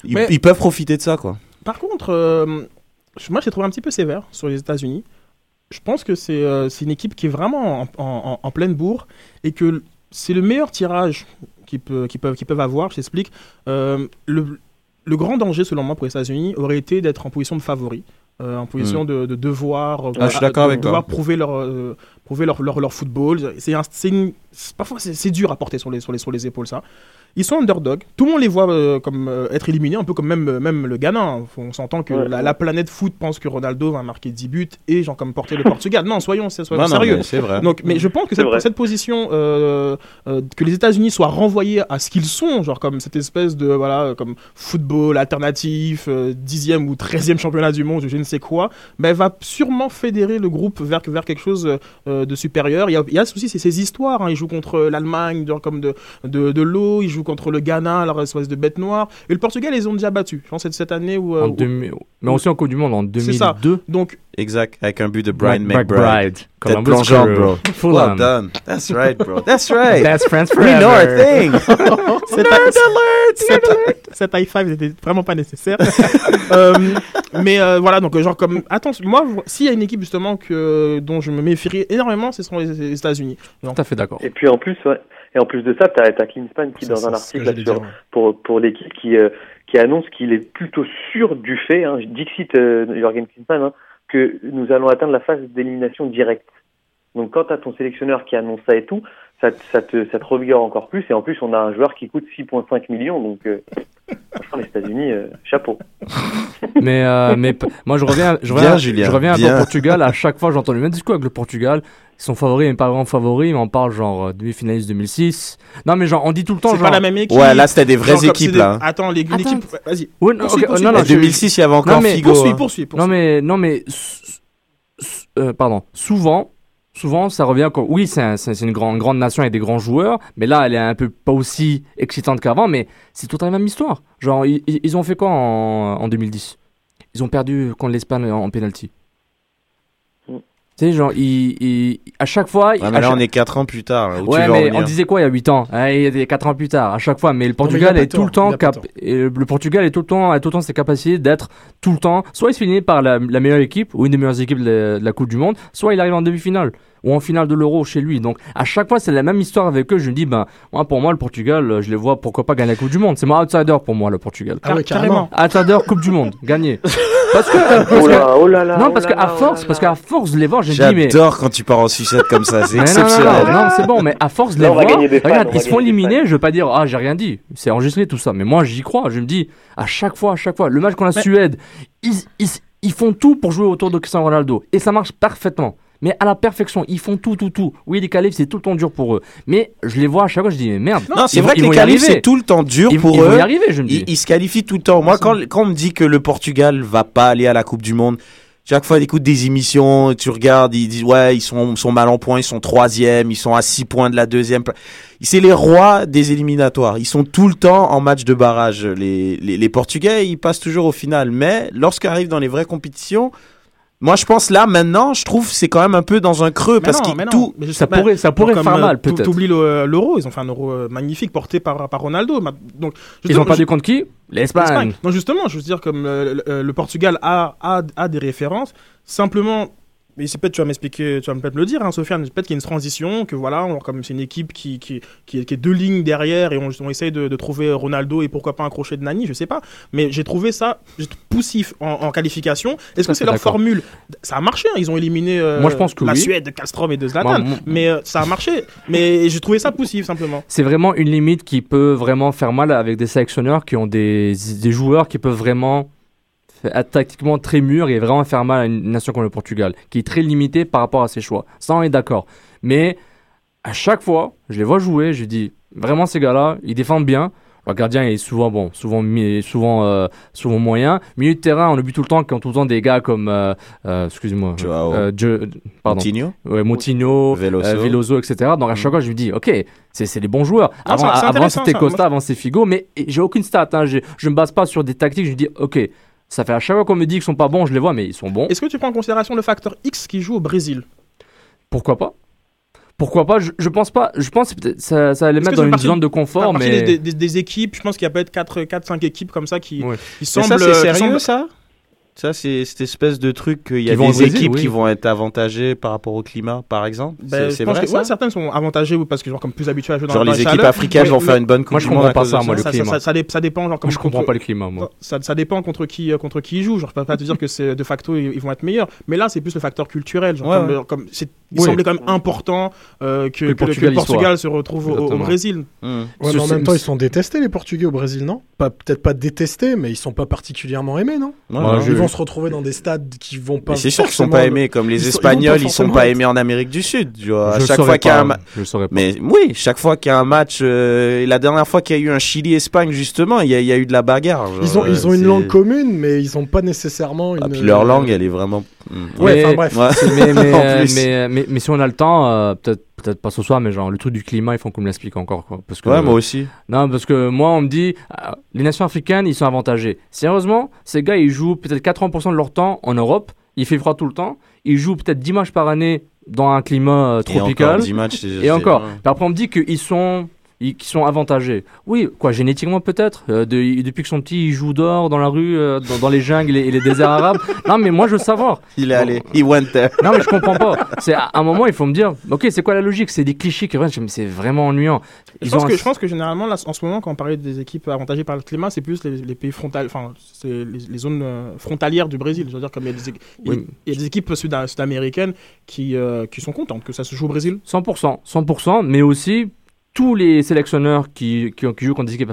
Speaker 2: ils, ils peuvent profiter de ça, quoi.
Speaker 1: Par contre, euh, je- moi j'ai trouvé un petit peu sévère sur les États-Unis. Je pense que c'est euh, une équipe qui est vraiment en, en- en pleine bourre et que c'est le meilleur tirage qu'ils peut- peuvent, avoir. Je t'explique. Euh, le, le grand danger, selon moi, pour les États-Unis aurait été d'être en position de favori. euh, en position de, de devoir, euh,
Speaker 2: Hmm. Ah, je suis d'accord
Speaker 1: de
Speaker 2: avec
Speaker 1: devoir prouver leur, euh, prouver leur, leur, leur football. C'est parfois c'est c'est dur à porter sur les, sur, les, sur les épaules ça. Ils sont underdog. Tout le monde les voit euh, comme euh, être éliminés, un peu comme même, même le Ghana. hein. On s'entend que
Speaker 4: Ouais.
Speaker 1: la, la planète foot pense que Ronaldo va marquer 10 buts et genre comme porter le Portugal. Non, soyons, soyons
Speaker 2: Non, non,
Speaker 1: sérieux.
Speaker 2: mais c'est vrai.
Speaker 1: Donc, mais je pense que cette, cette position, euh, euh, que les États-Unis soient renvoyés à ce qu'ils sont, genre comme cette espèce de voilà, comme football alternatif, euh, dixième ou treizième championnat du monde, je ne sais quoi, ben, va sûrement fédérer le groupe vers, vers quelque chose euh, de supérieur. Il y a, il y a aussi ces, ces histoires. Hein. Ils jouent contre l'Allemagne, genre comme de, de, de l'eau. Ils jouent contre le Ghana, leur espèce de bête noire. Et le Portugal, ils ont déjà battu. Je pense que c'est cette année où. euh,
Speaker 6: En
Speaker 1: où-
Speaker 6: 2000 mais aussi en Coupe du Monde en
Speaker 1: C'est ça.
Speaker 6: 2002.
Speaker 1: donc,
Speaker 2: Exact, avec un but de Brian
Speaker 6: Mc-
Speaker 2: McBride. Tête plongeante, bro. <laughs> Well
Speaker 6: Fulham.
Speaker 2: done. That's right, bro. That's right.
Speaker 6: That's France
Speaker 2: We know our
Speaker 6: forever.
Speaker 2: thing.
Speaker 1: Cette, cette- cette high five n'était vraiment pas nécessaire. <laughs> Euh, mais euh, voilà, donc genre comme attention, moi, s'il y a une équipe justement que dont je me méfierais énormément, ce sont les, les États-Unis.
Speaker 6: Tout à fait d'accord.
Speaker 4: Et puis en plus, ouais. Et en plus de ça, t'as as Klinsmann qui,
Speaker 3: Ça,
Speaker 4: dans un article là, sur,
Speaker 3: dire, ouais.
Speaker 4: pour, pour l'équipe, qui, euh, qui annonce qu'il est plutôt sûr du fait, hein, Dixit euh, Jürgen Klinsmann, hein, que nous allons atteindre la phase d'élimination directe. Donc quand t'as ton sélectionneur qui annonce ça et tout, ça, te- ça, te, ça te revigore encore plus. Et en plus, on a un joueur qui coûte 6,5 millions. Donc, euh, franchement, les États-Unis, euh, chapeau. <laughs>
Speaker 6: Mais, euh, mais moi, je reviens, je
Speaker 2: Bien,
Speaker 6: reviens,
Speaker 2: Julien,
Speaker 6: je reviens
Speaker 2: bien.
Speaker 6: au Portugal. À chaque fois, j'entends le même discours avec le Portugal. Ils sont favoris, mais pas vraiment favoris. Mais on parle genre euh, demi-finaliste 2006. Non, mais genre, on dit tout le temps
Speaker 1: C'est
Speaker 6: genre.
Speaker 1: pas la même équipe.
Speaker 2: Ouais, là, c'était des vraies équipes,
Speaker 1: des-
Speaker 2: là.
Speaker 1: Attends, les-
Speaker 6: Attends.
Speaker 1: Vas-y.
Speaker 6: Ouais, non,
Speaker 1: Poursuis,
Speaker 6: ok,
Speaker 1: poursuis,
Speaker 6: non, non,
Speaker 2: En
Speaker 1: poursuis.
Speaker 6: je-
Speaker 2: 2006, il y avait encore
Speaker 6: Non, mais
Speaker 2: Figo.
Speaker 1: Poursuis,
Speaker 2: hein.
Speaker 1: poursuis, poursuis.
Speaker 6: Non mais non mais euh, pardon. Souvent, souvent ça revient comme oui c'est un- c'est c'est une grande grande nation avec des grands joueurs, mais là elle est un peu pas aussi excitante qu'avant, mais c'est toute la même histoire. Genre ils, ils- ils ont fait quoi en, en 2010 Ils ont perdu contre l'Espagne en, en penalty. Tu sais genre ils- à chaque fois.
Speaker 2: Ouais, mais là,
Speaker 6: chaque-
Speaker 2: on est 4 ans plus tard. Où
Speaker 6: Ouais, mais on disait quoi il y a 8 ans? Hein, Il y a 4 ans plus tard, à chaque fois. Mais le
Speaker 3: il
Speaker 6: Portugal est tout le temps
Speaker 3: il
Speaker 6: cap. Le Portugal est tout le temps, a tout le temps ses capacités d'être tout le temps. Soit il se finit par la, la meilleure équipe ou une des meilleures équipes de la, de la Coupe du Monde, soit il arrive en demi-finale ou en finale de l'Euro chez lui. Donc à chaque fois c'est la même histoire avec eux. Je me dis ben moi pour moi le Portugal, euh, je les vois pourquoi pas gagner la Coupe du Monde. C'est mon outsider pour moi le Portugal.
Speaker 3: Ah ouais,
Speaker 1: Carrément.
Speaker 3: carrément.
Speaker 6: Outsider Coupe du Monde, gagné. <laughs> Parce que, parce
Speaker 4: Oh
Speaker 6: que-
Speaker 4: oh là là.
Speaker 6: non
Speaker 4: oh
Speaker 6: parce qu'à
Speaker 4: là, oh
Speaker 6: force,
Speaker 4: là
Speaker 6: parce qu'à force de les voir, me dis mais
Speaker 2: J'adore quand tu pars en sucette comme ça. C'est
Speaker 6: mais non, non,
Speaker 2: exceptionnel.
Speaker 6: Non, non, c'est bon, mais à force de les voir, regarde, ils se font éliminer, je veux pas dire, ah, j'ai rien dit, c'est enregistré tout ça, mais moi, j'y crois, je me dis, à chaque fois, à chaque fois, le match contre la Suède, ils, ils, ils font tout pour jouer autour de Cristiano Ronaldo, et ça marche parfaitement. Mais à la perfection, ils font tout, tout, tout. Oui, les qualifs, c'est tout le temps dur pour eux. Mais je les vois à chaque fois, je dis, mais merde.
Speaker 2: Non, c'est vrai que les
Speaker 6: arriver.
Speaker 2: c'est tout le temps dur
Speaker 6: Ils,
Speaker 2: pour
Speaker 6: ils
Speaker 2: eux.
Speaker 6: vont y arriver, je me dis.
Speaker 2: Ils, ils se qualifient tout le temps. Moi, quand, quand on me dit que le Portugal va pas aller à la Coupe du Monde, chaque fois, j'écoute des émissions, tu regardes, ils disent, ouais, ils sont, sont mal en point, ils sont troisième, ils sont à six points de la deuxième. C'est les rois des éliminatoires. Ils sont tout le temps en match de barrage. Les, les, les Portugais, ils passent toujours au final. Mais lorsqu'arrivent dans les vraies compétitions, moi, je pense là, maintenant, je trouve, c'est quand même un peu dans un creux
Speaker 1: Mais
Speaker 2: parce
Speaker 1: non, non.
Speaker 2: tout,
Speaker 1: Mais
Speaker 6: Ça pourrait, ça pourrait
Speaker 1: Comme,
Speaker 6: faire
Speaker 1: euh,
Speaker 6: mal,
Speaker 1: t'ou-
Speaker 6: peut-être.
Speaker 1: T'oublies le- l'euro, ils ont fait un euro euh, magnifique porté par, par Ronaldo. Donc,
Speaker 6: Ils ont perdu contre qui?
Speaker 1: l'Espagne.
Speaker 6: L'Espagne.
Speaker 1: Non, justement, je veux dire, comme euh, le, le Portugal a, a, a des références, simplement. Mais c'est peut-être tu vas m'expliquer, tu vas peut-être me le dire, hein, Sofiane. Peut-être qu'il y a une transition, que voilà, on- comme c'est une équipe qui, qui, qui, est- qui est deux lignes derrière et on, on essaye de, de trouver Ronaldo et pourquoi pas un crochet de Nani, je sais pas. Mais j'ai trouvé ça poussif en, en qualification. Est-ce que c'est leur formule? Ça a marché, hein, ils ont éliminé euh,
Speaker 6: Moi, je pense que
Speaker 1: la
Speaker 6: oui.
Speaker 1: Suède de Castrom et de Zlatan.
Speaker 6: Moi, moi-
Speaker 1: mais euh, ça a marché. Mais <laughs> j'ai trouvé ça poussif simplement.
Speaker 6: c'est vraiment une limite qui peut vraiment faire mal avec des sélectionneurs qui ont des, des joueurs qui peuvent vraiment être tactiquement très mûrs et vraiment faire mal à une nation comme le Portugal, qui est très limitée par rapport à ses choix. Ça, on est d'accord. Mais à chaque fois, je les vois jouer, je dis vraiment ces gars-là, ils défendent bien. Le gardien est souvent bon, souvent souvent euh, souvent moyen. Milieu de terrain, on oublie tout le temps ont tout le temps des gars comme euh, euh, excusez-moi,
Speaker 2: Joao.
Speaker 6: euh, pardon,
Speaker 2: Coutinho.
Speaker 6: ouais, Moutinho,
Speaker 2: Veloso.
Speaker 6: euh, Veloso, etc. Donc à chaque fois, je me dis, ok, c'est c'est des bons joueurs. Avant,
Speaker 1: c'est- c'est
Speaker 6: avant c'était. Costa, avant c'était Figo, mais j'ai aucune stat. Hein. Je, je me base pas sur des tactiques. Je me dis, ok, ça fait à chaque fois qu'on me dit qu'ils sont pas bons, je les vois, mais ils sont bons.
Speaker 1: Est-ce que tu prends en considération le facteur X qui joue au Brésil?
Speaker 6: Pourquoi pas? Pourquoi pas? Je, je pense pas. Je pense que peut-être ça, ça va les mettre dans une zone de confort, mais
Speaker 1: des, des- des équipes, je pense qu'il y a peut-être 4-5 équipes comme ça qui,
Speaker 6: Ouais.
Speaker 1: qui semblent.
Speaker 2: ça, c'est sérieux,
Speaker 1: semblent-
Speaker 2: ça? Ça, c'est cette espèce de truc qu'il y a des
Speaker 6: Brésil,
Speaker 2: équipes
Speaker 6: oui.
Speaker 2: qui vont être avantagées par rapport au climat, par exemple.
Speaker 1: Ben,
Speaker 2: C'est-
Speaker 1: je
Speaker 2: c'est
Speaker 1: pense
Speaker 2: vrai,
Speaker 1: que-
Speaker 2: ça
Speaker 1: ouais, certaines sont avantagées parce que genre comme plus habituées à jouer dans,
Speaker 2: Genre les équipes
Speaker 1: chaleur.
Speaker 2: africaines
Speaker 1: Mais-
Speaker 2: vont faire une bonne coupe
Speaker 6: Moi, je comprends
Speaker 2: à
Speaker 6: pas ça, moi, le
Speaker 1: ça,
Speaker 6: climat.
Speaker 1: ça, ça, dé- ça dépend genre
Speaker 6: moi
Speaker 1: comme
Speaker 6: je comprends
Speaker 1: contre-
Speaker 6: pas le climat. Moi.
Speaker 1: Ça, ça dépend contre qui, euh, contre qui ils jouent. Genre, je peux pas te dire que c'est de facto ils, ils vont être meilleurs. Mais là, c'est plus le facteur culturel. Genre,
Speaker 2: Ouais,
Speaker 1: comme le- comme c'est- il
Speaker 6: Oui.
Speaker 1: semblait quand même important euh, que,
Speaker 6: Que le
Speaker 1: que
Speaker 6: Portugal
Speaker 1: se retrouve au- au. Brésil.
Speaker 2: Mmh.
Speaker 3: Mais en même temps, ils sont détestés, les Portugais au Brésil, non? Pas, Peut-être pas détestés, mais ils sont pas particulièrement aimés, non? Vont se retrouver dans des stades qui vont pas.
Speaker 2: Mais c'est sûr qu'ils sont pas aimés, comme les
Speaker 3: ils sont- ils vont
Speaker 2: Espagnols, ils sont pas aimés en Amérique du Sud. Tu vois. À
Speaker 6: je
Speaker 2: chaque fois qu'il y a
Speaker 6: pas,
Speaker 2: un ma-
Speaker 6: Je le saurais pas.
Speaker 2: Mais oui, chaque fois qu'il y a un match, euh, la dernière fois qu'il y a eu un Chili-Espagne, justement, il y, a- il y a eu de la bagarre. genre,
Speaker 3: Ils ont, ils ont
Speaker 2: euh,
Speaker 3: une langue commune, mais ils ont pas nécessairement une.
Speaker 2: Ah, puis leur langue, elle est vraiment. Mmh.
Speaker 3: Ouais,
Speaker 6: Mais-
Speaker 3: bref.
Speaker 2: Ouais.
Speaker 6: mais, <laughs> euh, si on a le temps, euh, peut-être peut-être pas ce soir, mais genre le truc du climat, il faut qu'on me l'explique encore. Quoi, parce que,
Speaker 2: Ouais, moi aussi.
Speaker 6: Non, parce que moi, on me dit, euh, les nations africaines, ils sont avantagés. Sérieusement, ces gars, ils jouent peut-être 80% de leur temps en Europe, il fait froid tout le temps, ils jouent peut-être 10 matchs par année dans un climat euh,
Speaker 2: Et encore,
Speaker 6: tropical.
Speaker 2: 10 matchs, c'est-
Speaker 6: Et encore. après, on me dit qu'ils sont, ils, qu'ils sont avantagés. Oui, quoi, génétiquement peut-être. Euh, de- depuis qu'ils sont petits, ils jouent dehors, dans la rue, euh, dans, dans les jungles et, et les déserts arabes. <laughs> Non, mais moi, je veux savoir.
Speaker 2: Il est allé, il went there.
Speaker 6: Non, mais je comprends pas. C'est à un moment, il faut me dire, ok, c'est quoi la logique? C'est des clichés qui reviennent. Je me dis, C'est vraiment ennuyant.
Speaker 1: Je
Speaker 6: Ils
Speaker 1: pense,
Speaker 6: ont
Speaker 1: que,
Speaker 6: un-
Speaker 1: je pense que généralement, là, en ce moment, quand on parlait des équipes avantagées par le climat, c'est plus les, les pays frontaliers, enfin, c'est les, les zones euh, frontalières du Brésil. Je veux dire, comme il y a des, é- il y a-
Speaker 6: Oui.
Speaker 1: il y a des équipes sud- sud-américaines qui, euh, qui sont contentes que ça se joue au Brésil.
Speaker 6: 100%, 100%, mais aussi tous les sélectionneurs qui, qui, qui jouent contre des équipes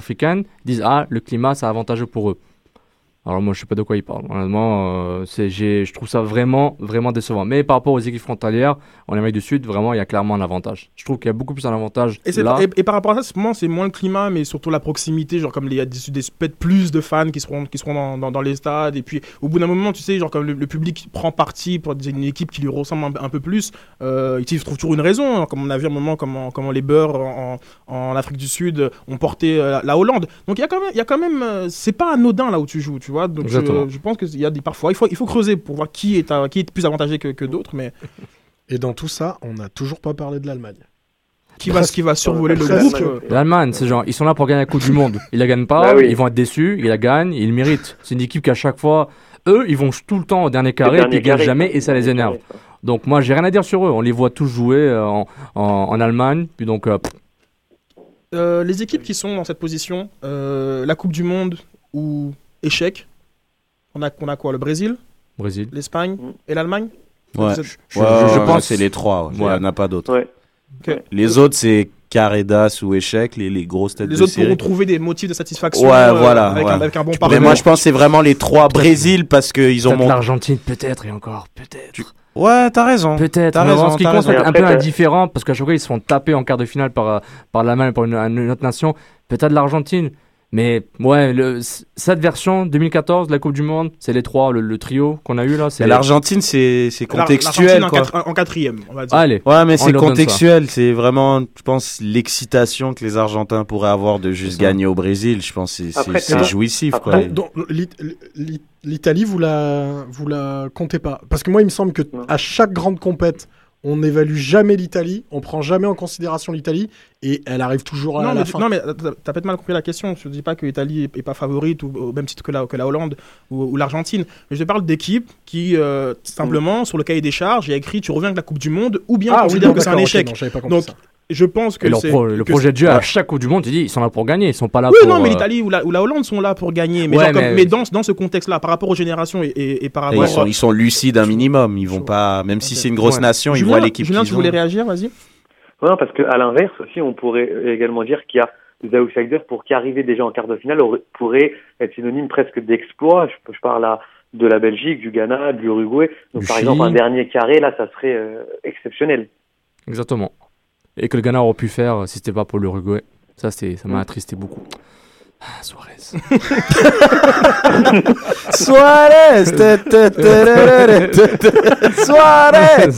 Speaker 6: disent Ah, le climat, c'est avantageux pour eux. Alors moi, je sais pas de quoi ils parlent. Honnêtement, euh, je trouve ça vraiment, vraiment décevant. Mais par rapport aux équipes frontalières, en Amérique du Sud, vraiment, il y a clairement un avantage. Je trouve qu'il y a beaucoup plus un avantage
Speaker 1: Et, c'est-
Speaker 6: là.
Speaker 1: et, et par rapport à ça, c'est moins, le climat, mais surtout la proximité. Genre, comme il y a peut-être plus de fans qui seront, qui seront dans, dans, dans les stades. Et puis, au bout d'un moment, tu sais, genre, comme le, le public prend parti pour une équipe qui lui ressemble un, un peu plus, euh, il trouve toujours une raison. hein, comme on a vu un moment, comment, comment les Beurs en, en Afrique du Sud ont porté euh, la Hollande. Donc, il y a quand même, il y a quand même euh, c'est pas anodin là où tu joues, tu vois. Donc, je,
Speaker 6: Exactement.
Speaker 1: je pense qu'il y a des, parfois, il faut, il faut creuser pour voir qui est, à- qui est plus avantagé que, que d'autres, mais
Speaker 3: Et dans tout ça, on n'a toujours pas parlé de l'Allemagne.
Speaker 1: qui va, qui va survoler le groupe. euh,
Speaker 6: L'Allemagne, c'est genre, ils sont là pour gagner la Coupe du Monde. Ils la gagnent pas,
Speaker 4: Bah oui.
Speaker 6: ils vont être déçus, ils la gagnent, ils le méritent. C'est une équipe qu'à chaque fois, eux, ils vont tout le temps au dernier carré, puis ils gagnent jamais et ça les énerve. Donc moi, j'ai rien à dire sur eux. On les voit tous jouer euh, en, en, en Allemagne, puis donc euh,
Speaker 1: Euh, les équipes qui sont dans cette position, euh, la Coupe du Monde ou échec, on a, on a quoi Le Brésil,
Speaker 6: Brésil.
Speaker 1: l'Espagne et l'Allemagne?
Speaker 2: Ouais.
Speaker 6: Je,
Speaker 2: Ouais,
Speaker 6: je- je
Speaker 2: ouais,
Speaker 6: pense
Speaker 2: c'est les trois. Il
Speaker 6: Ouais.
Speaker 2: n'y en a pas d'autres. Les autres, c'est carré d'as ou échec, les, les grosses têtes
Speaker 1: Les
Speaker 2: de
Speaker 1: autres
Speaker 2: série.
Speaker 1: pourront trouver des motifs de satisfaction
Speaker 2: Ouais,
Speaker 1: euh,
Speaker 2: voilà,
Speaker 1: avec,
Speaker 2: ouais.
Speaker 1: Un, avec un bon
Speaker 2: Mais
Speaker 1: parcours.
Speaker 2: moi, je pense que c'est vraiment les trois Brésil parce qu'ils ont monté.
Speaker 6: l'Argentine, peut-être et encore, peut-être.
Speaker 2: Ouais, t'as raison.
Speaker 6: Peut-être.
Speaker 2: T'as
Speaker 6: mais
Speaker 2: raison,
Speaker 6: en ce qui compte, c'est un peu indifférent parce qu'à chaque fois ils se font taper en quart de finale par, par l'Allemagne, par une, une autre nation. Peut-être l'Argentine. Mais ouais, le, cette version 2014 de la Coupe du Monde, c'est les trois, le, le trio qu'on a eu là. C'est
Speaker 2: L'Argentine, c'est contextuel.
Speaker 1: l'Argentine en,
Speaker 2: quoi.
Speaker 1: quatre- en quatrième, on va dire.
Speaker 6: Allez.
Speaker 2: Ouais, mais c'est contextuel. C'est vraiment, je pense, l'excitation que les Argentins pourraient avoir de juste gagner au Brésil. Je pense que c'est- jouissif.
Speaker 4: après-
Speaker 2: Quoi.
Speaker 3: L'Italie, vous la, vous la comptez pas? Parce que moi, il me semble que à chaque grande compète, on n'évalue jamais l'Italie, on prend jamais en considération l'Italie, et elle arrive toujours à
Speaker 1: Non,
Speaker 3: la
Speaker 1: mais, tu-
Speaker 3: fin.
Speaker 1: non, mais t'as peut-être mal compris la question. Je ne dis pas que l'Italie est, est pas favorite ou au même titre que la, que la Hollande ou, ou l'Argentine. Mais je parle d'équipes qui, euh, simplement, sur le cahier des charges, il y a écrit tu reviens de la Coupe du Monde ou bien on
Speaker 3: ah oui,
Speaker 1: considère
Speaker 3: non,
Speaker 1: que c'est un échec.
Speaker 3: non, pas compris
Speaker 1: Donc,
Speaker 3: ça.
Speaker 1: Je pense que
Speaker 6: Et leur
Speaker 1: c'est.
Speaker 6: pro- le
Speaker 1: que
Speaker 6: projet de jeu, à chaque Coupe du Monde, tu dis, ils sont là pour gagner, ils sont pas là
Speaker 1: Oui,
Speaker 6: pour.
Speaker 1: non, mais
Speaker 6: euh,
Speaker 1: l'Italie ou la, ou la Hollande sont là pour gagner. Mais,
Speaker 6: Ouais,
Speaker 1: genre comme-
Speaker 6: mais-
Speaker 1: mais dans, dans ce contexte-là, par rapport aux générations et, et, et par
Speaker 2: Et
Speaker 1: rapport
Speaker 2: ils, sont, ils sont lucides un minimum. Ils vont pas, même si c'est une grosse
Speaker 6: Ouais.
Speaker 2: nation, ils
Speaker 1: Julien,
Speaker 2: voient l'équipe
Speaker 1: Julien, tu voulais réagir, vas-y.
Speaker 4: Ouais, parce qu'à l'inverse aussi, on pourrait également dire qu'il y a des outsiders pour qui arriver déjà en quart de finale pourrait être synonyme presque d'exploit. Je, je parle là de la Belgique, du Ghana, de l'Uruguay. Donc
Speaker 6: Du
Speaker 4: par exemple, un dernier carré, là, ça serait euh, exceptionnel.
Speaker 6: Exactement. Et que le Ghana aurait pu faire euh, si c'était pas pour l'Uruguay. Ça, c'est- ça m'a
Speaker 4: Mm.
Speaker 6: attristé beaucoup. Ah, Suarez. <laughs>
Speaker 2: Suarez Suarez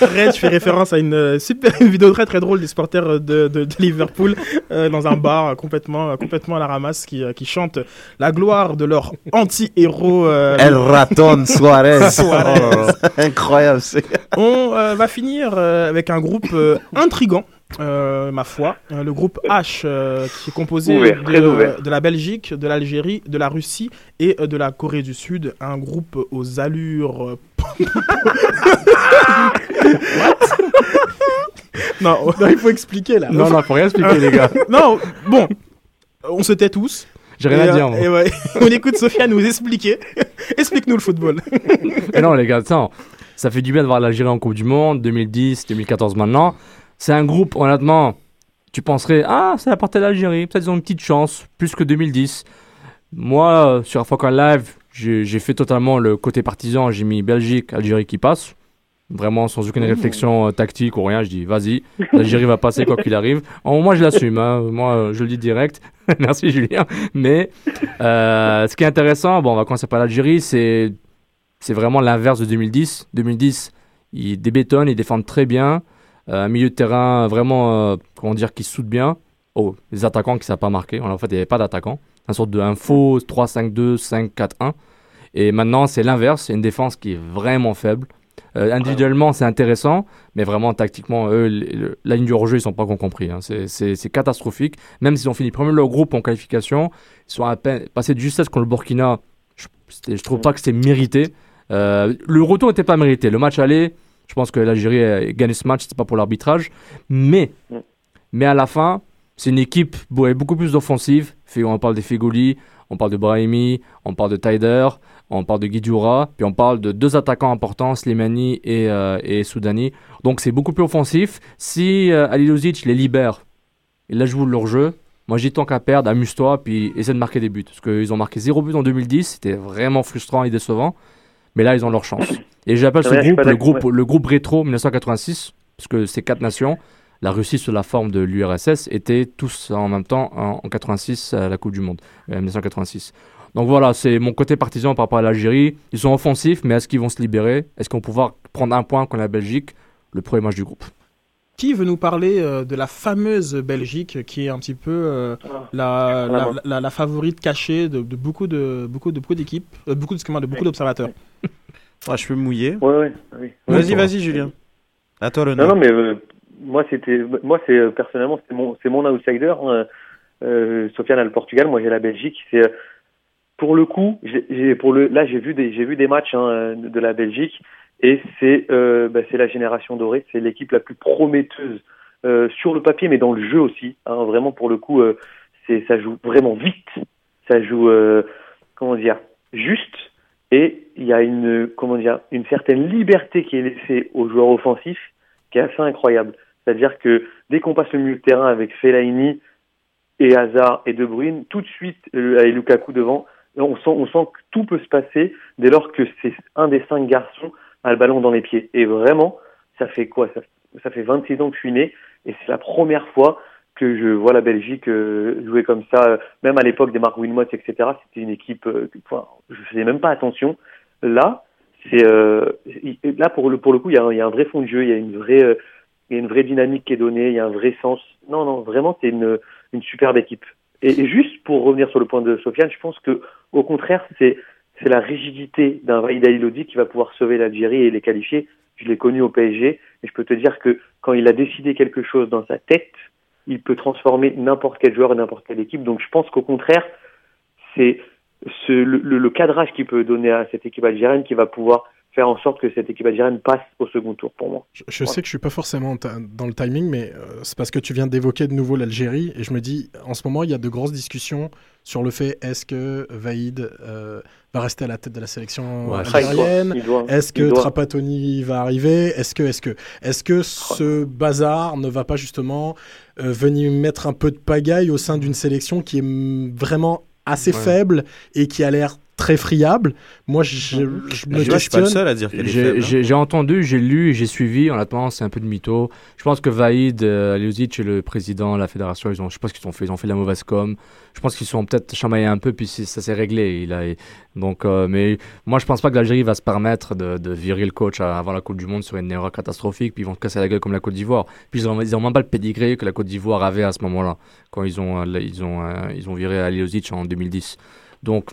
Speaker 1: Red, je fais référence à une euh, super une vidéo très très drôle des supporters de, de, de Liverpool euh, dans un bar euh, complètement, complètement à la ramasse qui, qui chantent la gloire de leur anti-héros. euh,
Speaker 2: El Raton Suarez.
Speaker 1: Suarez.
Speaker 2: Oh, incroyable. c'est-
Speaker 1: On euh, va finir euh, avec un groupe euh, intrigant, euh, ma foi. Euh, le groupe H, euh, qui est composé
Speaker 4: Ouvert,
Speaker 1: de, la Belgique, de l'Algérie, de la Russie et euh, de la Corée du Sud. Un groupe aux allures. <laughs> non,
Speaker 3: Non, il faut expliquer là.
Speaker 6: Non, non, faut rien expliquer, les gars. <laughs>
Speaker 1: non, bon, on se tait tous.
Speaker 6: J'ai rien
Speaker 1: Et,
Speaker 6: à dire, moi.
Speaker 1: et ouais, <laughs> on écoute Sophia nous expliquer. Explique-nous le football.
Speaker 6: Et non, les gars, attends, ça fait du bien de voir l'Algérie en Coupe du Monde, 2010, 2014 maintenant. C'est un groupe, honnêtement, tu penserais, ah, c'est la partie de l'Algérie, peut-être ils ont une petite chance, plus que 2010. Moi, euh, sur Focal Live, j'ai fait totalement le côté partisan, j'ai mis Belgique, Algérie qui passe. Vraiment sans aucune réflexion euh, tactique ou rien, je dis vas-y, l'Algérie va passer quoi qu'il arrive. En- moi je l'assume, hein. moi euh, je le dis direct. <laughs> Merci Julien. Mais euh, ce qui est intéressant, bon on va commencer par l'Algérie, c'est c'est vraiment l'inverse de 2010. 2010, ils débétonnent, ils défendent très bien. Euh, un milieu de terrain vraiment, euh, comment dire, qui se soude bien. Oh, les attaquants qui ne savent pas marquer. En fait, il n'y avait pas d'attaquant. Un sorte de un faux 3-5-2, 5-4-1. Et maintenant, c'est l'inverse. C'est une défense qui est vraiment faible. Euh, individuellement, c'est intéressant, mais vraiment, tactiquement, eux, la ligne du hors-jeu, ils sont pas compris. hein. C'est- C'est c'est catastrophique. Même s'ils ont fini premier de leur groupe en qualification, ils sont à peine passés de justesse contre le Burkina. Je, je trouve pas que c'était mérité. Le retour n'était pas mérité. Le match aller, je pense que l'Algérie a gagné ce match, c'était pas pour l'arbitrage. Mais, mais à la fin, c'est une équipe beaucoup plus d'offensive. Fait- On parle des Fegoli, on parle de Brahimi, on parle de Taider, on parle de Guidjoura, puis on parle de deux attaquants importants, Slimani et, euh, et Soudani. Donc c'est beaucoup plus offensif. Si euh, Alilozic les libère, ils la jouent leur jeu. Moi, j'ai tant qu'à perdre, amuse-toi, puis essaie de marquer des buts. Parce qu'ils ont marqué zéro but en 2010, c'était vraiment frustrant et décevant. Mais là, ils ont leur chance. Et j'appelle ce groupe le groupe, le groupe rétro 1986, parce que ces quatre nations, la Russie sous la forme de l'URSS, étaient tous en même temps en, en 86 à la Coupe du Monde, euh, 1986. Donc voilà, c'est mon côté partisan par rapport à l'Algérie. Ils sont offensifs, mais est-ce qu'ils vont se libérer? Est-ce qu'on va pouvoir prendre un point contre la Belgique? Le premier match du groupe.
Speaker 1: Qui veut nous parler euh, de la fameuse Belgique, qui est un petit peu euh, la, la, la- la favorite cachée de, de beaucoup de beaucoup de beaucoup d'équipes, euh, beaucoup de, de beaucoup d'observateurs.
Speaker 2: Ah, je peux me mouiller.
Speaker 4: Ouais, ouais, oui.
Speaker 2: Vas-y, vas-y, Julien. À toi le
Speaker 4: Non,
Speaker 2: nom.
Speaker 4: non, mais euh, moi, c'était, moi, c'est personnellement, c'est mon, c'est mon outsider. hein. Euh, Sofiane a le Portugal, moi j'ai la Belgique. C'est pour le coup, j'ai, pour le, là, j'ai vu des, j'ai vu des matchs hein, de la Belgique et c'est, euh, bah, la génération dorée. C'est l'équipe la plus prometteuse euh, sur le papier, mais dans le jeu aussi. hein. vraiment, pour le coup, euh, ça joue vraiment vite. Ça joue, euh, comment dire, juste. Et il y a une, comment dire, une certaine liberté qui est laissée aux joueurs offensifs qui est assez incroyable. C'est-à-dire que dès qu'on passe le milieu de terrain avec Fellaini et Hazard et De Bruyne, tout de suite, euh, avec Lukaku devant, on sent, on sent que tout peut se passer dès lors que c'est un des cinq garçons le ballon dans les pieds. Et vraiment, ça fait quoi? Ça, fait 26 ans que je suis né et c'est la première fois que je vois la Belgique euh, jouer comme ça. Euh, Même à l'époque des Mark Wilmots, etc., c'était une équipe, euh, enfin, je faisais même pas attention. Là, c'est là pour le pour le coup, il y a, un- vrai fond de jeu, il y a une vraie il y a une vraie dynamique qui est donnée, il y a un vrai sens. Non, non, vraiment, c'est une, une superbe équipe. Et, et juste pour revenir sur le point de Sofiane, je pense que au contraire, c'est c'est la rigidité d'un Vaïd qui va pouvoir sauver l'Algérie et les qualifier. Je l'ai connu au PSG et je peux te dire que quand il a décidé quelque chose dans sa tête, il peut transformer n'importe quel joueur et n'importe quelle équipe. Donc je pense qu'au contraire, c'est ce, le, le- le cadrage qu'il peut donner à cette équipe algérienne qui va pouvoir faire en sorte que cette équipe algérienne passe au second tour pour moi.
Speaker 3: Je, je sais que je suis pas forcément dans le timing, mais euh, c'est parce que tu viens d'évoquer de nouveau l'Algérie et je me dis, en ce moment, il y a de grosses discussions sur le fait est-ce que Vaïd euh, va rester à la tête de la sélection
Speaker 6: Ouais,
Speaker 3: algérienne? Est-ce que
Speaker 4: doit.
Speaker 3: Trapattoni va arriver? Est-ce que, est-ce que, est-ce que ce bazar ne va pas justement euh, venir mettre un peu de pagaille au sein d'une sélection qui est vraiment assez
Speaker 6: Ouais.
Speaker 3: faible et qui a l'air très friable Moi, je, je me
Speaker 2: Je suis pas le seul à dire qu'elle est
Speaker 6: J'ai
Speaker 2: faible. hein.
Speaker 6: entendu, j'ai lu, j'ai suivi. Honnêtement, c'est un peu de mytho. Je pense que Vaïd, euh, Aliozic et le président de la fédération, ils ont, je sais pas ce qu'ils ont fait. Ils ont fait de la mauvaise com. Je pense qu'ils sont peut-être chamaillés un peu, puis ça s'est réglé. Il a, donc, euh, mais moi, je pense pas que l'Algérie va se permettre de, de virer le coach avant la Coupe du Monde sur une erreur catastrophique, puis ils vont se casser la gueule comme la Côte d'Ivoire. Puis ils ont, ils ont même pas le pédigré que la Côte d'Ivoire avait à ce moment-là, quand ils ont, euh, ils ont, euh, ils ont viré Aliozic en 2010. Donc,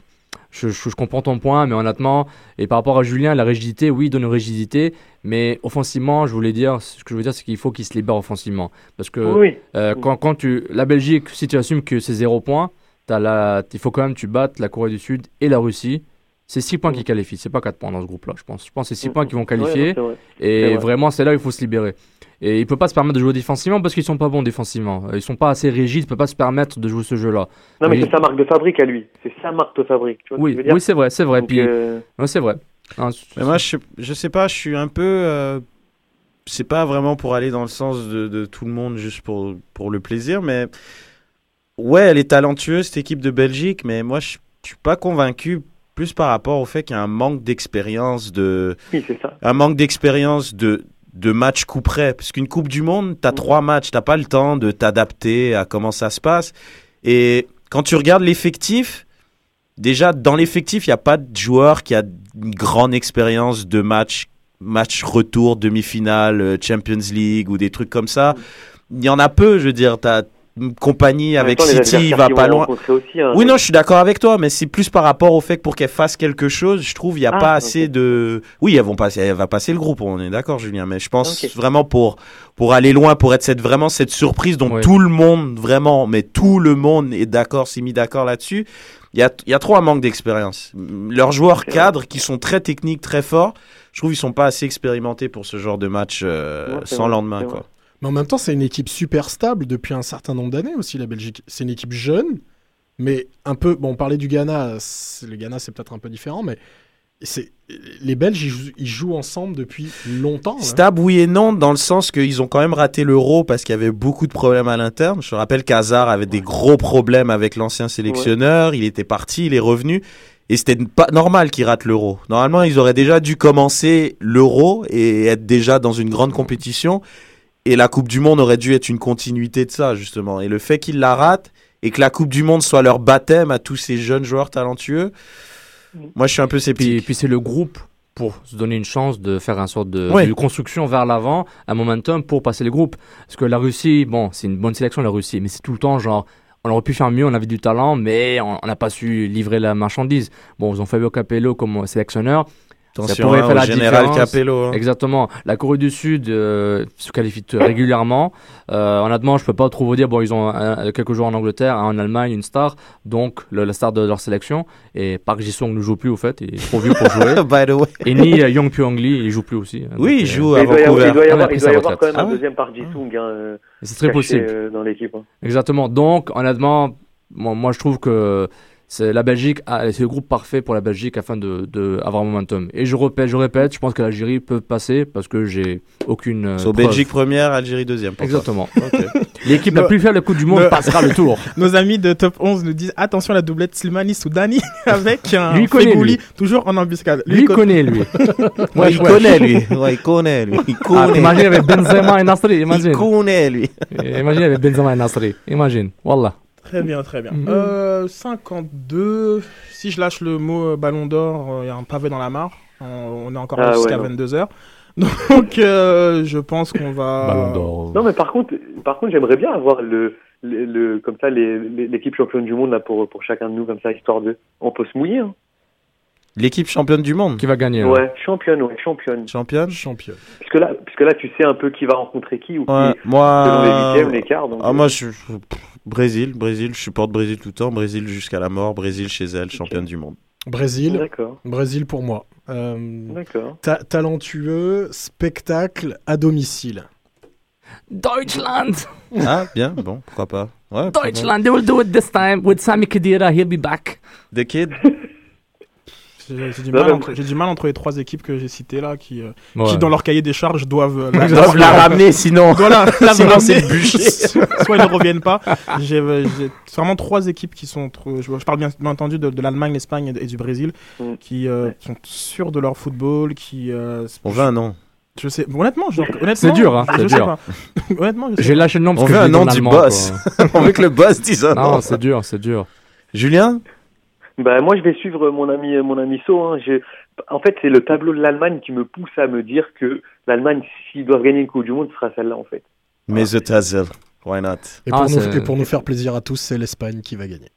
Speaker 6: je, je, je comprends ton point, mais honnêtement, et par rapport à Julien, la rigidité, oui, il donne une rigidité, mais offensivement, je voulais dire, ce que je veux dire, c'est qu'il faut qu'il se libère offensivement. Parce que
Speaker 4: Oui.
Speaker 6: euh, quand, quand tu. La Belgique, si tu assumes que c'est zéro point, t'as la, il faut quand même que tu battes la Corée du Sud et la Russie. C'est 6 points
Speaker 4: Mm.
Speaker 6: qui qualifient, c'est pas 4 points dans ce groupe-là, je pense. Je pense que c'est 6
Speaker 4: Mm.
Speaker 6: points qui vont
Speaker 4: Ouais,
Speaker 6: qualifier.
Speaker 4: vrai.
Speaker 6: Et vraiment, c'est là où il faut se libérer. Et il peut pas se permettre de jouer défensivement parce qu'ils sont pas bons défensivement. Ils sont pas assez rigides, il peut pas se permettre de jouer ce jeu-là.
Speaker 4: Non, mais c'est sa marque de fabrique à lui. C'est sa marque de fabrique. Tu vois
Speaker 6: Oui, oui, c'est vrai, c'est vrai.
Speaker 4: Donc,
Speaker 6: Puis,
Speaker 4: euh,
Speaker 6: ouais, c'est vrai.
Speaker 2: Mais moi, je, je sais pas, je suis un peu. euh, c'est pas vraiment pour aller dans le sens de, de tout le monde juste pour, pour le plaisir, mais. Ouais, elle est talentueuse, cette équipe de Belgique, mais moi, je, je suis pas convaincu, plus par rapport au fait qu'il y a un manque d'expérience de.
Speaker 4: Oui, c'est ça.
Speaker 2: un manque d'expérience de, de match coup près. Parce qu'une Coupe du Monde, tu as
Speaker 4: Mhm.
Speaker 2: trois matchs, t'as pas le temps de t'adapter à comment ça se passe. Et quand tu regardes l'effectif, déjà dans l'effectif, il n'y a pas de joueur qui a une grande expérience de match, match retour, demi-finale, euh, Champions League ou des trucs comme ça. Il y en a peu, je veux dire. Tu as une compagnie avec
Speaker 4: temps,
Speaker 2: City, il va pas loin.
Speaker 4: Aussi, hein.
Speaker 2: Oui, non, je suis d'accord avec toi, mais c'est plus par rapport au fait que pour qu'elle fasse quelque chose, je trouve il n'y a
Speaker 4: Ah,
Speaker 2: pas assez de. Oui, elles vont passer, elle va passer le groupe, on est d'accord, Julien, mais je pense vraiment pour pour aller loin, pour être cette vraiment cette surprise dont
Speaker 6: Ouais.
Speaker 2: tout le monde vraiment, mais tout le monde est d'accord, s'est mis d'accord là-dessus. Il y a il y a trop un manque d'expérience. Leurs joueurs cadres qui sont très techniques, très forts, je trouve ils sont pas assez expérimentés pour ce genre de match euh, sans
Speaker 4: vrai,
Speaker 2: lendemain, quoi.
Speaker 4: vrai.
Speaker 3: Mais en même temps, c'est une équipe super stable depuis un certain nombre d'années aussi, la Belgique. C'est une équipe jeune, mais un peu. Bon, on parlait du Ghana. c'est- Le Ghana, c'est peut-être un peu différent, mais c'est les Belges, ils jouent, ils jouent ensemble depuis longtemps. là.
Speaker 2: Stable, oui et non, dans le sens qu'ils ont quand même raté l'euro parce qu'il y avait beaucoup de problèmes à l'interne. Je rappelle qu'Hazard avait des gros problèmes avec l'ancien sélectionneur. Il était parti, il est revenu. Et c'était pas normal qu'ils ratent l'euro. Normalement, ils auraient déjà dû commencer l'euro et être déjà dans une grande compétition. Et la Coupe du Monde aurait dû être une continuité de ça, justement. Et le fait qu'ils la ratent et que la Coupe du Monde soit leur baptême à tous ces jeunes joueurs talentueux, moi, je suis un peu sceptique.
Speaker 6: puis c'est le groupe pour se donner une chance de faire un sorte de,
Speaker 2: Oui.
Speaker 6: de construction vers l'avant, un momentum pour passer les groupes. Parce que la Russie, bon, c'est une bonne sélection la Russie, mais c'est tout le temps genre, on aurait pu faire mieux, on avait du talent, mais on on n'a pas su livrer la marchandise. Bon, ils ont Fabio Capello comme sélectionneur.
Speaker 2: Attention
Speaker 6: pourrait
Speaker 2: hein,
Speaker 6: faire
Speaker 2: au
Speaker 6: la
Speaker 2: général
Speaker 6: différence.
Speaker 2: Capello. hein.
Speaker 6: Exactement. La Corée du Sud euh, se qualifie régulièrement. Euh, honnêtement, je peux pas trop vous dire. Bon, ils ont un- quelques joueurs en Angleterre, un en Allemagne, une star, donc le- la star de leur sélection. Et Park Ji-sung ne joue plus au fait, il est trop vieux pour jouer. <laughs>
Speaker 2: By the way.
Speaker 6: Et ni euh, Young Pyong Lee, il joue plus aussi. hein.
Speaker 2: Oui,
Speaker 6: Donc,
Speaker 2: il
Speaker 6: euh,
Speaker 2: joue à
Speaker 4: Mais il doit y avoir, il doit y
Speaker 6: On a
Speaker 4: avoir, doit y avoir quand même
Speaker 2: Ah
Speaker 4: un deuxième par Jisung hein, euh,
Speaker 6: C'est très
Speaker 4: caché,
Speaker 6: possible.
Speaker 4: euh, dans l'équipe. hein.
Speaker 6: Exactement. Donc, honnêtement, moi, moi je trouve que c'est la Belgique, c'est le groupe parfait pour la Belgique afin de, de avoir un momentum. Et je répète, je répète, je pense que l'Algérie peut passer parce que j'ai aucune. euh,
Speaker 2: So,
Speaker 6: preuve.
Speaker 2: Belgique première, Algérie deuxième.
Speaker 6: Exactement. <laughs> L'équipe la plus faible le coup du monde passera le tour. <laughs>
Speaker 1: Nos amis de Top 11 nous disent attention à la doublette Slimani Soudani <laughs> avec un
Speaker 6: Lui, connaît, lui.
Speaker 1: toujours en embuscade.
Speaker 6: Lui, connaît, lui.
Speaker 2: Ouais, il connaît lui. Ouais, il connaît lui. Il
Speaker 6: Ah, imagine avec Benzema et Nasri,
Speaker 2: il
Speaker 6: imagine.
Speaker 2: connaît lui.
Speaker 6: Imagine avec Benzema et Nasri, imagine. Wallah.
Speaker 1: Très bien, très bien.
Speaker 6: Mhm.
Speaker 1: Euh, 52. Si je lâche le mot euh, ballon d'or, euh, il y a un pavé dans la mare. On, on est encore
Speaker 4: Ah
Speaker 1: jusqu'à
Speaker 4: ouais, non.
Speaker 1: 22h. <laughs> Donc, euh, je pense qu'on va.
Speaker 6: Ballon d'or.
Speaker 4: Non, mais par contre, par contre, j'aimerais bien avoir le, le, le- comme ça l'équipe championne du monde là pour pour chacun de nous comme ça histoire de. On peut se mouiller. Hein.
Speaker 2: L'équipe championne du monde.
Speaker 6: Qui va gagner là
Speaker 4: Ouais, championne, ouais, championne.
Speaker 2: Championne.
Speaker 3: Champion.
Speaker 4: Puisque là, puisque là, tu sais un peu qui va rencontrer qui ou qui
Speaker 2: Ouais,
Speaker 4: selon les
Speaker 2: moi.
Speaker 4: huitièmes, les quarts. Donc,
Speaker 2: Ah, moi, je. Brésil, Brésil, je supporte Brésil tout le temps, Brésil jusqu'à la mort, Brésil chez elle, championne du monde.
Speaker 3: Brésil. Brésil pour moi. Euh,
Speaker 4: d'accord.
Speaker 3: ta- talentueux, spectacle à domicile.
Speaker 6: Deutschland! <laughs>
Speaker 2: Ah, bien, bon, pourquoi pas. Ouais, pourquoi pas.
Speaker 6: Deutschland, they will do it this time with Sami Khedira, he'll be back.
Speaker 2: The Kid? <laughs>
Speaker 1: J'ai du,
Speaker 4: Non,
Speaker 1: mal entre- j'ai du mal entre les trois équipes que j'ai citées là qui, euh,
Speaker 6: Ouais.
Speaker 1: qui dans leur cahier des charges doivent, euh, <laughs>
Speaker 2: Ils doivent la ramener sinon.
Speaker 1: doivent la- <laughs> la
Speaker 2: Sinon, c'est bûché. <laughs>
Speaker 1: Soit ils ne reviennent pas. J'ai euh, vraiment trois équipes qui sont. trop- Je, je parle bien, bien entendu de, de l'Allemagne, l'Espagne et, du Brésil,
Speaker 4: Mm.
Speaker 1: qui euh,
Speaker 4: Ouais.
Speaker 1: sont sûrs de leur football, qui. euh,
Speaker 2: On veut un nom.
Speaker 1: Je sais. Honnêtement, honnêtement,
Speaker 6: C'est dur, hein, c'est dur.
Speaker 1: pas. honnêtement, je sais
Speaker 6: J'ai lâché le nom parce
Speaker 2: On
Speaker 6: que
Speaker 2: veut un nom du boss. On veut que le boss dise un
Speaker 6: Non,
Speaker 2: nom.
Speaker 6: c'est dur, c'est dur.
Speaker 2: Julien?
Speaker 4: Bah moi, je vais suivre mon ami mon ami So. Hein. Je- En fait, c'est le tableau de l'Allemagne qui me pousse à me dire que l'Allemagne, s'ils doivent gagner une Coupe du Monde, ce sera celle-là en fait.
Speaker 2: Mais The Tazel. Why not?
Speaker 3: Et
Speaker 6: Ah,
Speaker 3: pour, nous,
Speaker 6: c'est-
Speaker 3: et pour nous faire plaisir à tous, c'est l'Espagne qui va gagner.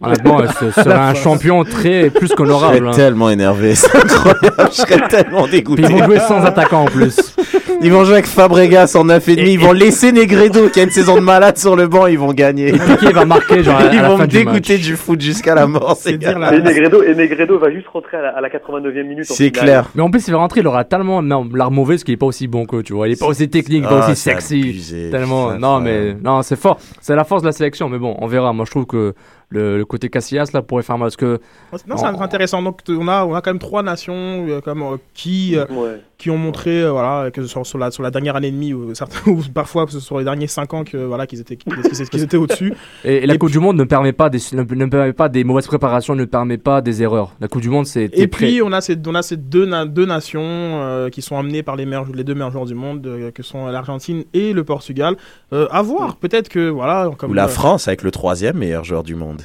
Speaker 6: Honnêtement, <laughs> ce serait un champion très plus
Speaker 2: Je serais
Speaker 6: qu'honorable. hein.
Speaker 2: tellement énervé, <laughs> c'est incroyable. Je serais tellement
Speaker 6: Puis
Speaker 2: dégoûté.
Speaker 6: ils vont jouer sans attaquant en plus. <laughs>
Speaker 2: Ils vont jouer avec Fabregas en 9 et demi.
Speaker 6: Et-
Speaker 2: Ils vont laisser Negredo qui a une saison de malade sur le banc. Ils vont gagner.
Speaker 6: Et Piqué va marquer genre à, à <laughs>
Speaker 2: Ils vont me
Speaker 6: du
Speaker 2: dégoûter du foot jusqu'à la mort.
Speaker 1: C'est
Speaker 2: ces
Speaker 1: dire la-
Speaker 4: Et Negredo, et Negredo va juste rentrer à la, à la 89e minute. en
Speaker 2: C'est clair.
Speaker 6: Mais en plus, il va rentrer, il aura tellement non, l'art mauvais parce qu'il est pas aussi bon que tu vois. Il est pas aussi technique, pas
Speaker 2: Ah,
Speaker 6: aussi sexy.
Speaker 2: abusé.
Speaker 6: Tellement.
Speaker 2: C'est
Speaker 6: Non, mais non, c'est fort. C'est la force de la sélection. Mais bon, on verra. Moi, je trouve que le, le côté Casillas là pourrait faire mal parce que
Speaker 1: Non, c'est intéressant. Donc, on a, on a quand même trois nations euh, comme, euh, qui, euh,
Speaker 4: Ouais.
Speaker 1: Qui ont montré, euh, voilà, que sur, sur la, sur la dernière année et demie, ou, certains, <laughs> ou parfois ce sur les derniers cinq ans, que, voilà, qu'ils étaient, qu'ils, qu'ils étaient au-dessus. <laughs>
Speaker 6: et, et la
Speaker 1: Et
Speaker 6: Coupe
Speaker 1: puis-
Speaker 6: du Monde ne permet pas des ne, ne permet pas des mauvaises préparations, ne permet pas des erreurs. La Coupe du Monde, c'est
Speaker 1: Et
Speaker 6: prêt.
Speaker 1: puis, on a ces, on a ces deux, na- deux nations euh, qui sont amenées par les, meilleurs, les deux meilleurs joueurs du monde, euh, que sont l'Argentine et le Portugal. Euh, à voir, peut-être que, voilà, comme
Speaker 2: Ou la
Speaker 1: euh,
Speaker 2: France avec le troisième meilleur joueur du monde.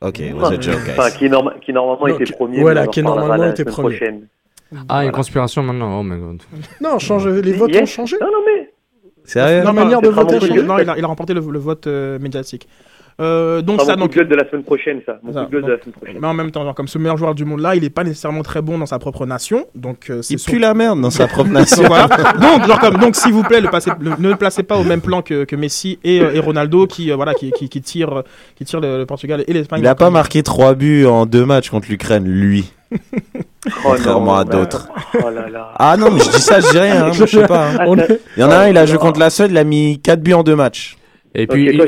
Speaker 2: Ok, was a joke,
Speaker 4: Enfin,
Speaker 2: guys.
Speaker 4: qui, qui normalement
Speaker 3: Non,
Speaker 4: était premier.
Speaker 3: voilà, qui normalement était premier.
Speaker 4: prochaine.
Speaker 6: Ah, une
Speaker 4: Voilà.
Speaker 6: conspiration maintenant. Oh my god.
Speaker 3: Non, change, les votes
Speaker 4: Yes.
Speaker 3: ont changé.
Speaker 4: Non, non, mais
Speaker 2: Sérieux
Speaker 1: Non,
Speaker 3: manière de voter a
Speaker 1: vraiment-
Speaker 3: changé.
Speaker 1: Non, il a, il a remporté le, le vote euh, médiatique. Euh, donc, ça,
Speaker 4: mon coup
Speaker 1: donc,
Speaker 4: de la semaine prochaine, ça. Mon
Speaker 1: Ça,
Speaker 4: coup de la semaine prochaine.
Speaker 1: mais en même temps, genre, comme ce meilleur joueur du monde là, il est pas nécessairement très bon dans sa propre nation. Donc, euh, c'est
Speaker 2: Il
Speaker 1: sur-
Speaker 2: pue la merde dans sa propre <laughs> nation.
Speaker 1: voilà. donc, genre, comme, donc, s'il vous plaît, le passez- le- ne le placez pas au même plan que, que Messi et, euh, et Ronaldo qui, euh, voilà, qui, qui, euh, qui tirent le, le Portugal et l'Espagne.
Speaker 2: Il a
Speaker 1: Donc,
Speaker 2: pas marqué 3 buts en deux matchs contre l'Ukraine, lui. <laughs>
Speaker 4: Oh,
Speaker 2: Contrairement à
Speaker 4: bah,
Speaker 2: d'autres.
Speaker 4: Oh là là.
Speaker 2: Ah non, mais je dis ça, je dis rien, hein, moi, je sais pas. hein. Il y en a un, il a joué contre la Suède, il a mis 4 buts en deux matchs.
Speaker 6: Et puis,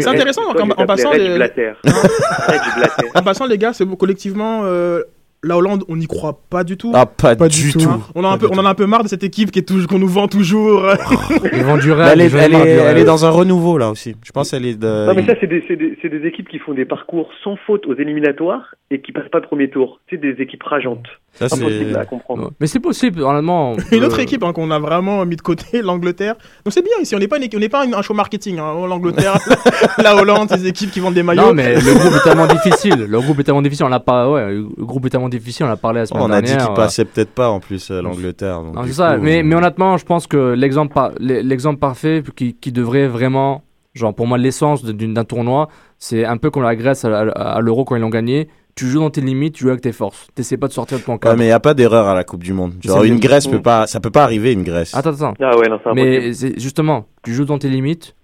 Speaker 1: C'est intéressant,
Speaker 4: Toi,
Speaker 1: en- passant, les-. <laughs> En passant, les gars, c'est collectivement, euh, la Hollande, on n'y croit pas du tout.
Speaker 2: Ah, pas,
Speaker 3: Pas
Speaker 2: du
Speaker 3: du
Speaker 2: tout.
Speaker 3: tout.
Speaker 1: On, a un peu, on en a un peu marre de cette équipe qui est toujours- qu'on nous vend toujours. <laughs>
Speaker 6: ils vont du
Speaker 2: Mais
Speaker 6: rêve.
Speaker 2: Elle est,
Speaker 6: j'en ai
Speaker 2: elle,
Speaker 6: marre
Speaker 2: est,
Speaker 6: du
Speaker 2: elle
Speaker 6: rêve.
Speaker 2: est dans un renouveau là aussi. Je pense qu'elle est de.
Speaker 4: Non, mais ça, c'est des, équipes qui font des parcours sans faute aux éliminatoires et qui passent pas le premier tour. C'est des équipes rageantes.
Speaker 2: Ça, c'est.
Speaker 4: Impossible à comprendre.
Speaker 6: Ouais. Mais c'est possible, honnêtement.
Speaker 1: Une autre équipe hein, qu'on a vraiment mis de côté, <laughs> l'Angleterre. Donc c'est bien ici, on n'est pas, une on n'est pas un, un show marketing. Hein. L'Angleterre, <laughs> la Hollande, ces équipes qui vendent des maillots.
Speaker 6: Non, mais le groupe est tellement difficile. Le groupe est tellement difficile. On l'a pas. Ouais, le groupe est tellement difficile. On l'a parlé la semaine
Speaker 2: On a dit
Speaker 6: dernière.
Speaker 2: qu'il passait peut-être pas en plus euh, l'Angleterre. donc
Speaker 6: Non,
Speaker 2: du
Speaker 6: c'est ça.
Speaker 2: coup,
Speaker 6: Mais,
Speaker 2: euh,
Speaker 6: mais honnêtement, je pense que l'exemple par- l'exemple parfait qui, qui devrait vraiment, genre pour moi, l'essence d'un tournoi, c'est un peu comme la Grèce à, à- à l'Euro quand ils l'ont gagné. Tu joues dans tes limites, tu joues avec tes forces. T'essaies pas de sortir de ton
Speaker 2: Ouais,
Speaker 6: cadre.
Speaker 2: mais il n'y a pas d'erreur à la Coupe du Monde. Genre, une. Grèce peut pas. Ça peut pas arriver, une Grèce.
Speaker 6: Attends, attends.
Speaker 4: Ah ouais, non, c'est impossible.
Speaker 6: Mais c'est- justement, tu joues dans tes limites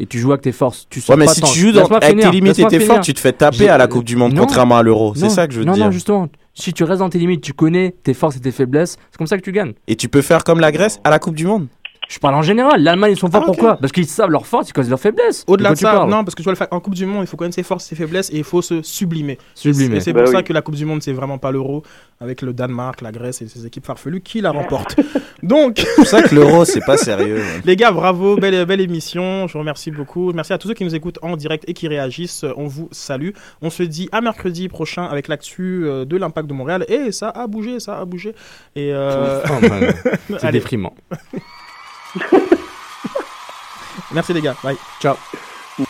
Speaker 6: et tu joues avec tes forces. Tu sors
Speaker 2: Ouais, mais
Speaker 6: pas
Speaker 2: si
Speaker 6: tant.
Speaker 2: tu joues dans, avec
Speaker 6: finir,
Speaker 2: tes limites et tes forces, tu te fais taper à la Coupe du Monde,
Speaker 6: Non.
Speaker 2: contrairement à l'Euro. C'est ça que je veux
Speaker 6: non,
Speaker 2: dire.
Speaker 6: Non, justement, si tu restes dans tes limites, tu connais tes forces et tes faiblesses, c'est comme ça que tu gagnes.
Speaker 2: Et tu peux faire comme la Grèce à la Coupe du Monde.
Speaker 6: Je parle en général. L'Allemagne, ils sont forts
Speaker 1: Ah,
Speaker 6: pourquoi Parce qu'ils savent leurs forces, ils connaissent leurs faiblesses.
Speaker 1: Au-delà de ça, non, parce que tu vois, en Coupe du Monde, il faut connaître ses forces, ses faiblesses et il faut se sublimer.
Speaker 6: Sublimer.
Speaker 1: Et c'est
Speaker 4: Bah
Speaker 1: pour ça
Speaker 4: oui.
Speaker 1: que la Coupe du Monde, c'est vraiment pas l'Euro, avec le Danemark, la Grèce et ces équipes farfelues qui la remportent. <laughs> Donc,
Speaker 2: C'est pour ça que l'Euro, c'est pas sérieux. ouais.
Speaker 1: les gars, bravo, belle, belle émission. Je vous remercie beaucoup. Merci à tous ceux qui nous écoutent en direct et qui réagissent. On vous salue. On se dit à mercredi prochain avec l'actu euh, de l'impact de Montréal. Et ça a bougé, ça a bougé. Et euh, <laughs>
Speaker 6: Oh. C'est <laughs> déprimant.
Speaker 1: Merci les gars. Bye.
Speaker 6: Ciao.
Speaker 7: Pull